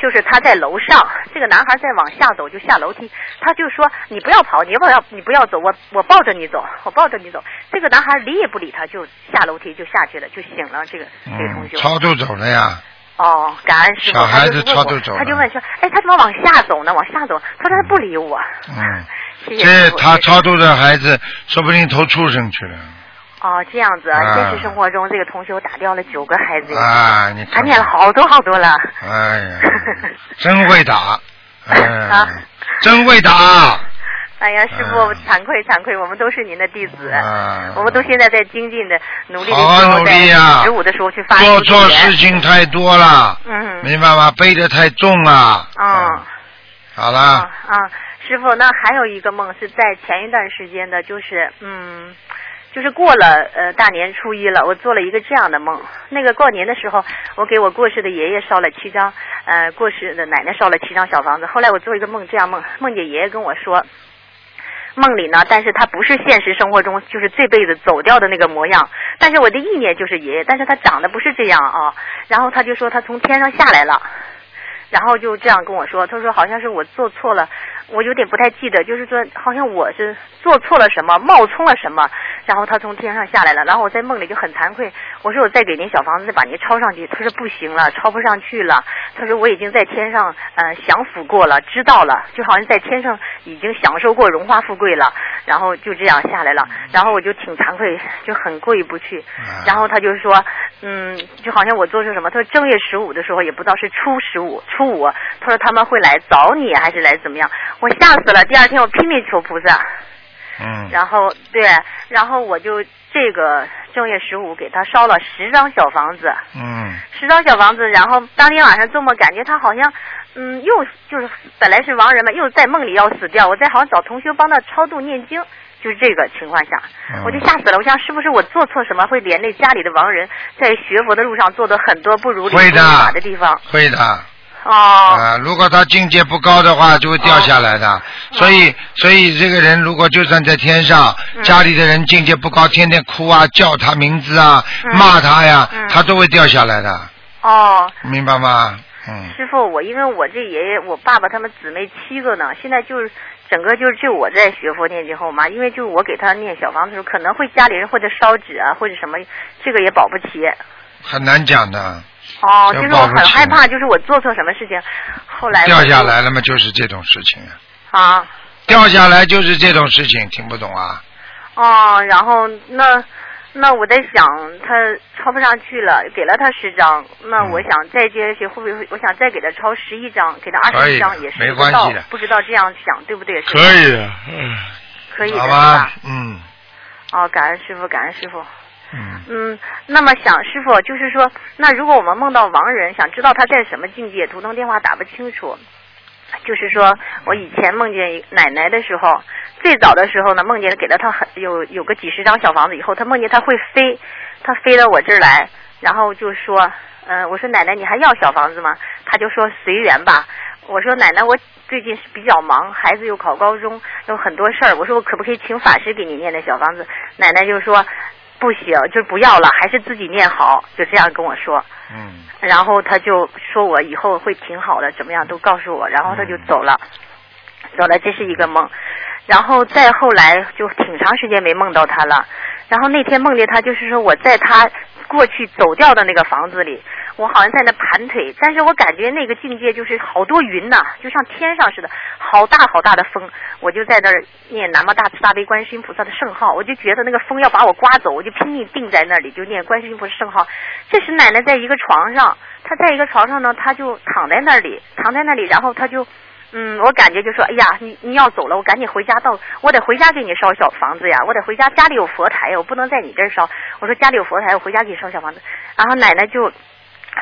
就是他在楼上，这个男孩在往下走，就下楼梯，他就说你不要跑，你不要你不要走，我我抱着你走，我抱着你走。这个男孩理也不理他，就下楼梯就下去了，就醒了。这个这个同嗯，修。超度走了呀。哦，感恩师傅。小孩子超度走了他就问说，哎，他怎么往下走呢？往下走，他说他不理我。嗯，(laughs) 谢谢这他超度的孩子，说不定投畜生去了。哦，这样子，啊现实生活中这个同修打掉了九个孩子呀，啊，你他看。念了好多好多了。哎呀，(laughs) 真会打，(laughs) 哎啊，真会打。哎呀，师傅，嗯惭愧惭愧，我们都是您的弟子，啊我们都现在在精进的努力的好好努力呀十五的时候去发做错事情太多了，嗯明白吗？背的太重了。嗯。好了，啊啊，师傅，那还有一个梦是在前一段时间的，就是嗯，就是过了呃大年初一了，我做了一个这样的梦。那个过年的时候，我给我过世的爷爷烧了七张，呃，过世的奶奶烧了七张小房子。后来我做一个梦，这样梦，梦见爷爷跟我说。梦里呢，但是他不是现实生活中就是这辈子走掉的那个模样，但是我的意念就是爷爷，但是他长得不是这样啊。然后他就说他从天上下来了，然后就这样跟我说，他说好像是我做错了，我有点不太记得，就是说好像我是做错了什么，冒充了什么，然后他从天上下来了，然后我在梦里就很惭愧，我说我再给您小房子再把您抄上去，他说不行了，抄不上去了，他说我已经在天上呃享福过了，知道了，就好像在天上已经享受过荣华富贵了，然后就这样下来了，然后我就挺惭愧，就很过意不去，然后他就说，嗯，就好像我做错什么，他说正月十五的时候也不知道是初十五、初五，他说他们会来找你还是来怎么样，我吓死了，第二天我拼命求菩萨，嗯，(laughs) 然后对，然后我就这个正月十五给他烧了十张小房子，嗯，十张小房子，然后当天晚上做梦感觉他好像，嗯，又就是本来是亡人嘛，又在梦里要死掉，我在好像找同学帮他超度念经。就是这个情况下，嗯我就吓死了。我想是不是我做错什么，会连累家里的亡人，在学佛的路上做的很多不如理不如会的法的地方。会的。哦，啊，如果他境界不高的话，就会掉下来的。所以，所以这个人如果就算在天上，嗯。家里的人境界不高，天天哭啊，叫他名字啊，嗯。骂他呀，嗯。他都会掉下来的，哦，明白吗？嗯，师傅，我因为我这爷爷、我爸爸他们姊妹七个呢，现在就是整个就是就我在学佛念经后嘛，因为就是我给他念小房子的时候，可能会家里人或者烧纸啊，或者什么，这个也保不齐。很难讲的，哦，这就是我很害怕，就是我做错什么事情，后来掉下来了嘛，就是这种事情啊，啊。掉下来就是这种事情，听不懂啊？哦，然后那那我在想，他抄不上去了，给了他十张，那嗯我想再接下去会不会？我想再给他抄十一张，给他二十一张也是没关系的不知道这样想对不对？可以的，嗯，可以的好吧吧？，嗯哦，感恩师傅，感恩师傅。嗯，那么想师傅就是说，那如果我们梦到亡人，想知道他在什么境界，图腾电话打不清楚，就是说我以前梦见奶奶的时候，最早的时候呢，梦见给了他很有有个几十张小房子，以后他梦见他会飞，他飞到我这儿来，然后就说，嗯、我说奶奶你还要小房子吗？他就说随缘吧。我说奶奶，我最近是比较忙，孩子又考高中，有很多事儿。我说我可不可以请法师给你念那小房子？奶奶就说不行，就是不要了，还是自己念好，就这样跟我说。嗯然后他就说我以后会挺好的，怎么样都告诉我，然后他就走了，走了，这是一个梦。然后再后来就挺长时间没梦到他了，然后那天梦见他，就是说我在他过去走掉的那个房子里，我好像在那盘腿，但是我感觉那个境界就是好多云呐、就像天上似的，好大好大的风，我就在那儿念南无大慈大悲观世音菩萨的圣号，我就觉得那个风要把我刮走，我就拼命定在那里，就念观世音菩萨圣号。这时奶奶在一个床上，她在一个床上呢，她就躺在那里，躺在那里，然后她就。嗯，我感觉就说，哎呀，你你要走了，我赶紧回家到，我得回家给你烧小房子呀，我得回家，家里有佛台呀，我不能在你这儿烧。我说家里有佛台，我回家给你烧小房子。然后奶奶就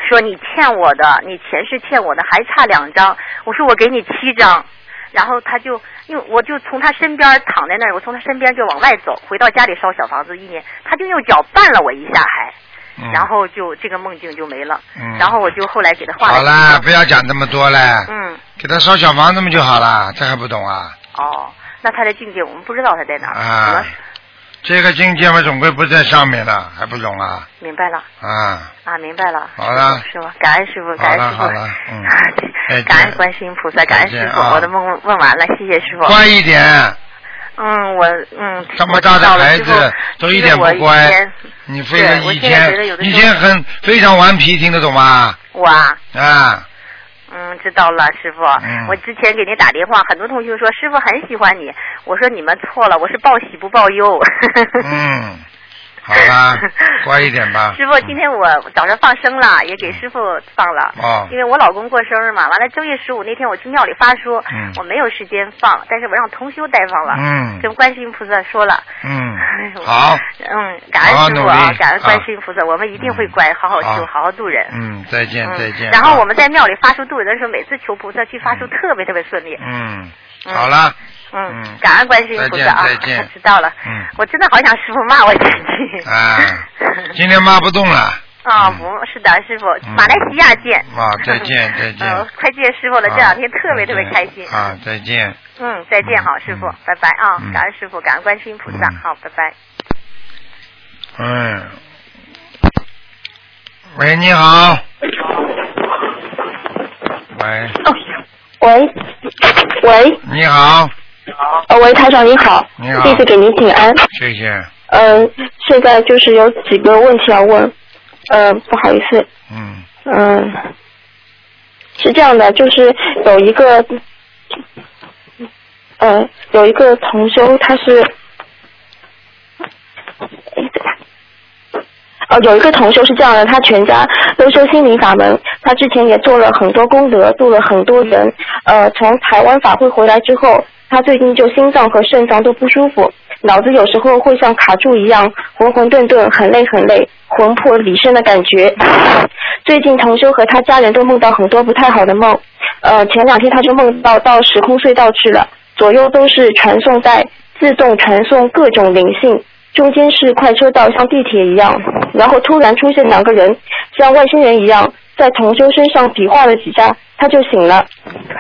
说你欠我的，你前世欠我的还差两张。我说我给你七张。然后他就，因为我就从他身边躺在那儿，我从他身边就往外走，回到家里烧小房子一年，他就用脚绊了我一下还，嗯。然后就这个梦境就没了。嗯。然后我就后来给他画了好一个啦，不要讲这么多了，嗯，给他烧小房子嘛就好了，这还不懂啊？哦，那他的境界我们不知道他在哪儿。啊，这个境界嘛总归不在上面了，还不懂啊？明白了。啊，啊，明白了。好了。师傅，感恩师傅，感恩师傅。好了好了嗯。啊 (laughs) 再见。感恩观世音菩萨，感恩师傅，啊。我的梦问完了，谢谢师傅。乖一点，嗯，我嗯，这么大的孩子都一点不乖。你非得以前以前很非常顽皮，听得懂吗？我啊，啊，嗯，知道了，师傅。嗯我之前给您打电话，很多同学说师傅很喜欢你，我说你们错了，我是报喜不报忧。嗯，好啦，乖一点吧。(laughs) 师傅，今天我早上放生了，也给师傅放了。哦因为我老公过生日嘛，完了正月十五那天我去庙里发书，嗯我没有时间放，但是我让同修代放了。嗯跟观世音菩萨说了。(laughs) 嗯好，嗯，感恩师傅啊，感恩观啊世音菩萨，我们一定会乖，好好好修，好好度人。嗯，再见嗯再见。然后啊我们在庙里发书度人的时候，每次求菩萨去发书特别特别顺利。嗯，嗯好了，嗯嗯，感恩观世音菩萨啊再见知道了。嗯我真的好想师傅骂我几句。啊，今天骂不动了。啊，(laughs) 嗯不是的，师傅，嗯马来西亚见。啊再见 (laughs) 再见嗯，快见师傅了，这两天特别特别开心。啊，再见。嗯，再见，好师傅嗯，拜拜啊嗯！感恩师傅，感恩观世音菩萨嗯，好，拜拜。嗯。喂，你好。喂，喂，喂，你好，呃，喂，台长你好，你好弟子给您请安。谢谢。嗯、现在就是有几个问题要问，呃，不好意思，嗯嗯、是这样的，就是有一个，呃，有一个同修，他是，哎哦，有一个同修是这样的，他全家都修心灵法门，他之前也做了很多功德，度了很多人。呃，从台湾法会回来之后，他最近就心脏和肾脏都不舒服，脑子有时候会像卡住一样，浑浑沌沌，很累很累，魂魄离身的感觉。最近同修和他家人都梦到很多不太好的梦，呃，前两天他就梦到到时空隧道去了，左右都是传送带，自动传送各种灵性。中间是快车道，像地铁一样，然后突然出现两个人，像外星人一样，在同修身上比划了几下，他就醒了。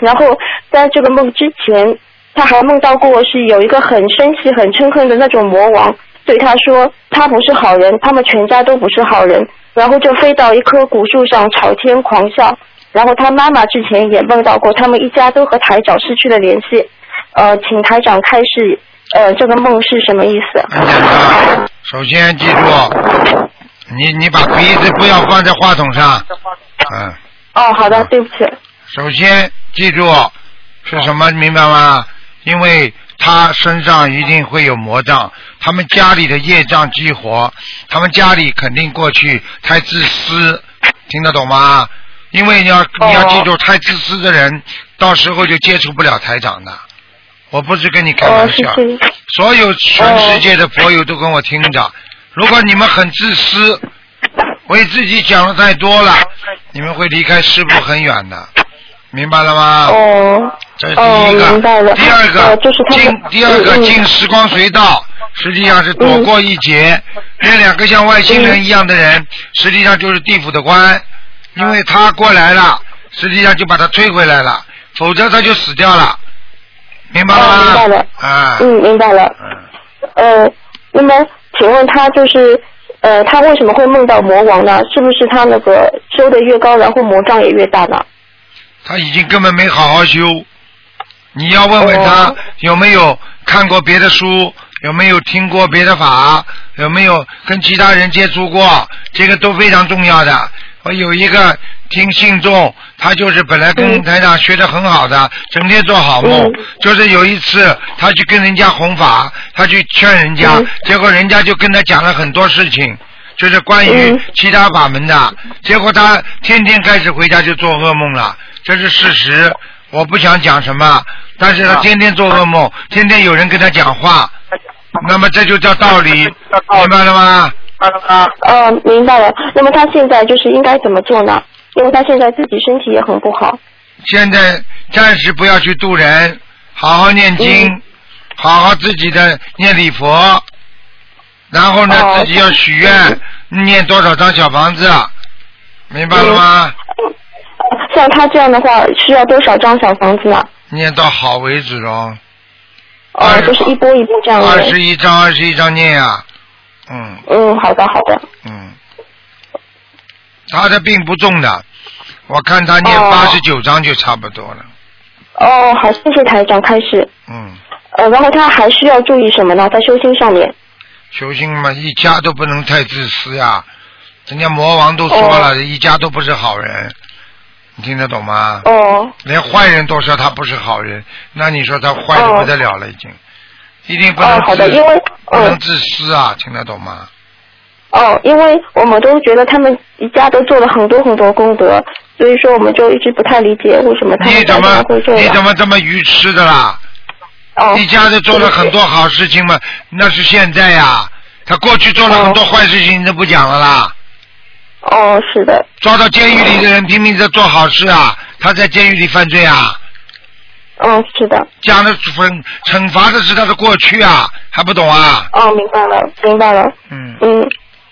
然后在这个梦之前，他还梦到过是有一个很生气、很嗔恨的那种魔王，对他说他不是好人，他们全家都不是好人，然后就飞到一棵古树上朝天狂笑。然后他妈妈之前也梦到过，他们一家都和台长失去了联系。呃，请台长开示，呃，这个梦是什么意思？很简单。首先记住，你你把鼻子不要放在话筒上。(laughs) 嗯。哦，好的，对不起。首先记住是什么，明白吗？因为他身上一定会有魔障，他们家里的业障激活，他们家里肯定过去太自私，听得懂吗？因为你要你要记住，太自私的人，到时候就接触不了台长的。我不是跟你开哦，玩笑。所有全世界的佛友都跟我听着。如果你们很自私，为自己讲的太多了，你们会离开师傅很远的，明白了吗？哦，这是哦第一个。明白了第二个，呃就是进第二个嗯嗯进时光隧道，实际上是躲过一劫。那两个像外星人一样的人，实际上就是地府的官，因为他过来了，实际上就把他推回来了，否则他就死掉了。明白了吗？哦明白了啊。嗯，明白了。呃，那么请问他就是呃，他为什么会梦到魔王呢？是不是他那个修的越高，然后魔障也越大呢？他已经根本没好好修。你要问问他哦有没有看过别的书，有没有听过别的法，有没有跟其他人接触过，这个都非常重要的。我有一个听信众，他就是本来跟台长学的很好的，整天做好梦。就是有一次，他去跟人家弘法，他去劝人家，结果人家就跟他讲了很多事情，就是关于其他法门的。结果他天天开始回家就做噩梦了，这是事实。我不想讲什么，但是他天天做噩梦，天天有人跟他讲话，那么这就叫道理，明白了吗？呃，明白了。那么他现在就是应该怎么做呢？因为他现在自己身体也很不好。现在暂时不要去渡人，好好念经，好好自己的念礼佛，然后呢，自己要许愿，念多少张小房子，明白了吗？像他这样的话，需要多少张小房子啊？念到好为止哦。哦，就是一波一波这样的。二十一张，二十一张念呀、嗯嗯，好的好的。嗯，他的病不重的，我看他念哦八十九章就差不多了。哦，好，谢谢台长开始。嗯，呃，然后他还需要注意什么呢？在修心上面。修心嘛，一家都不能太自私呀。人家魔王都说了，一家都不是好人，你听得懂吗？哦。连坏人都说他不是好人，那你说他坏的不得了了，已经，一定不能哦，好的，自因为嗯不能自私啊，听得懂吗？哦，因为我们都觉得他们一家都做了很多很多功德，所以说我们就一直不太理解为什么他你怎么会这样。你怎么这么愚痴的啦？哦。一家都做了很多好事情嘛，那是现在呀。他过去做了很多坏事情，你都不讲了啦。哦，是的。抓到监狱里的人拼命在做好事啊，他在监狱里犯罪啊。嗯，是的。讲的惩惩罚的是他的过去啊，还不懂啊？哦，明白了，明白了。嗯。嗯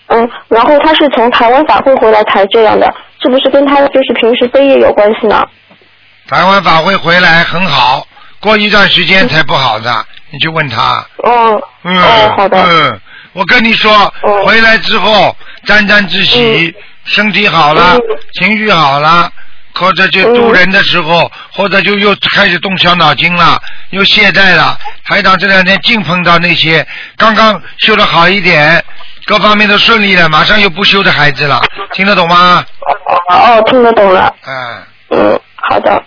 嗯，然后他是从台湾法会回来才这样的，是不是跟他就是平时背业有关系呢？台湾法会回来很好，过一段时间才不好的，你去问他。哦。嗯。哦，好的。嗯，我跟你说，回来之后沾沾自喜，身体好了，情绪好了。或者就渡人的时候，或者就又开始动小脑筋了，又懈怠了。台长这两天净碰到那些刚刚修的好一点，各方面都顺利了，马上又不修的孩子了，听得懂吗？哦，听得懂了。嗯嗯，好的。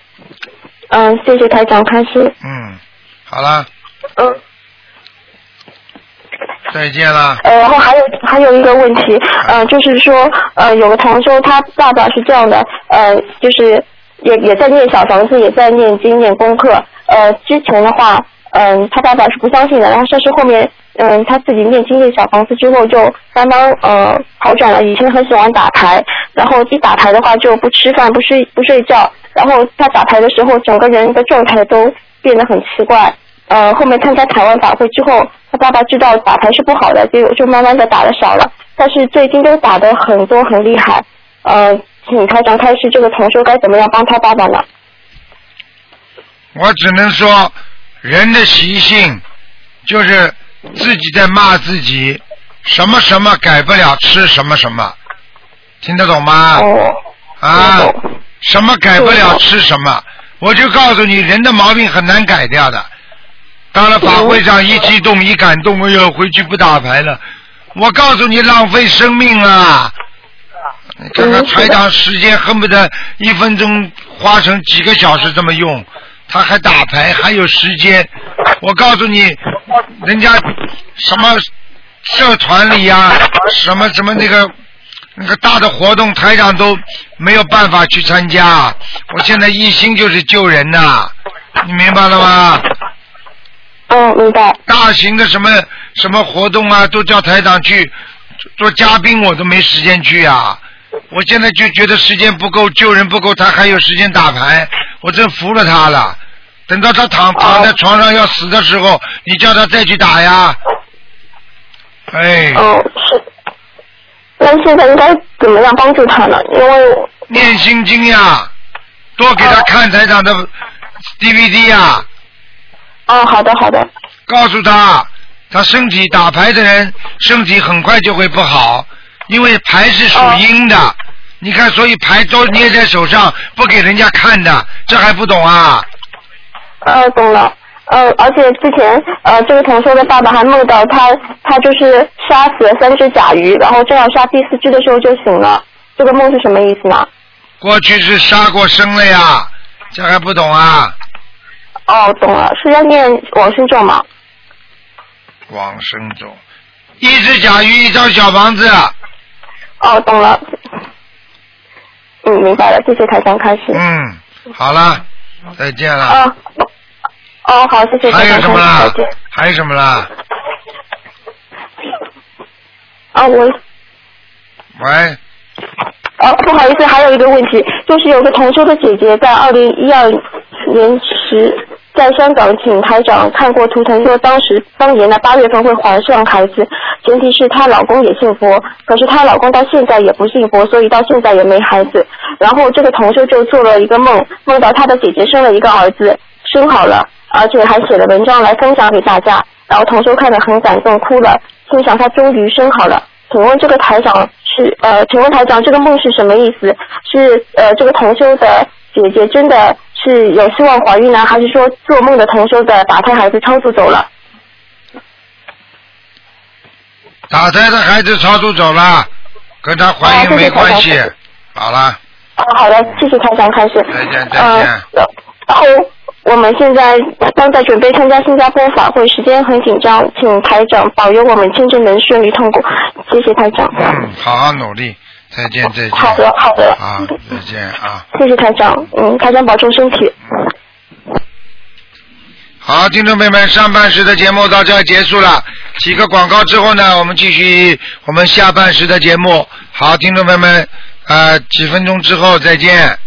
嗯，谢谢台长开始。嗯，好了，嗯。再见了。呃，然后还有还有一个问题，呃，就是说，呃，有个同修他爸爸是这样的，呃，就是也也在念小房子，也在念经念功课。呃，之前的话，嗯、他爸爸是不相信的，然后但是后面，嗯、他自己念经念小房子之后，就慢慢呃好转了。以前很喜欢打牌，然后一打牌的话就不吃饭、不睡不睡觉，然后他打牌的时候，整个人的状态都变得很奇怪。呃，后面参加台湾法会之后，他爸爸知道打牌是不好的，就就慢慢的打的少了，但是最近都打的很多很厉害。呃，请台长开示这个同修该怎么样帮他爸爸呢？我只能说，人的习性就是自己在骂自己，什么什么改不了，吃什么什么，听得懂吗？啊，什么改不了，吃什么。我就告诉你，人的毛病很难改掉的。到了法会上一激动一感动，哎呦，回去不打牌了。我告诉你，浪费生命啊！你看看台长时间恨不得一分钟花成几个小时这么用，他还打牌还有时间。我告诉你，人家什么社团里呀、什么什么那个那个大的活动，台长都没有办法去参加。我现在一心就是救人呐、你明白了吗？嗯，明白。大型的什么什么活动啊，都叫台长去做嘉宾，我都没时间去啊。我现在就觉得时间不够，救人不够，他还有时间打牌，我真服了他了。等到他躺躺在床上要死的时候，你叫他再去打呀。哎，哦，是。那现在应该怎么样帮助他呢？因为念心经呀，多给他看台长的 DVD 呀。哦，好的好的。告诉他，他身体打牌的人身体很快就会不好，因为牌是属阴的。你看，所以牌都捏在手上，不给人家看的，这还不懂啊？呃，懂了。呃，而且之前呃，这个同学的爸爸还梦到他，他就是杀死了三只甲鱼，然后正要杀第四只的时候就醒了。这个梦是什么意思呢？过去是杀过生了呀，这还不懂啊？哦，懂了，是要念往生咒吗？往生咒，一只甲鱼一张小房子。哦，懂了。嗯，明白了，谢谢台长开始。嗯，好了，再见了。啊。哦，好，谢谢还有什么啦？还有什么啦？啊，我喂，哦，不好意思，还有一个问题，就是有个同修的姐姐在二零一二年时在香港请台长看过图腾，说当时当年的八月份会怀上孩子，前提是她老公也信佛，可是她老公到现在也不信佛，所以到现在也没孩子。然后这个同修就做了一个梦，梦到她的姐姐生了一个儿子，生好了，而且还写了文章来分享给大家。然后同修看得很感动，哭了，心想他终于生好了。请问这个台长是呃，请问台长这个梦是什么意思？是呃这个同修的姐姐真的是有希望怀孕呢，还是说做梦的同修的打胎孩子超速走了？打胎的孩子超速走了，跟他怀孕没关系。好了，哦，好的，谢谢台长开始。再见再呃见。然后我们现在刚在准备参加新加坡法会，时间很紧张，请台长保佑我们签证能顺利通过，谢谢台长。嗯，好好努力，再见再见。好的好的啊，再见啊。谢谢台长，嗯，台长保重身体。好，听众朋友们，上半时的节目到这儿结束了。几个广告之后呢，我们继续我们下半时的节目。好，听众朋友们，呃，几分钟之后再见。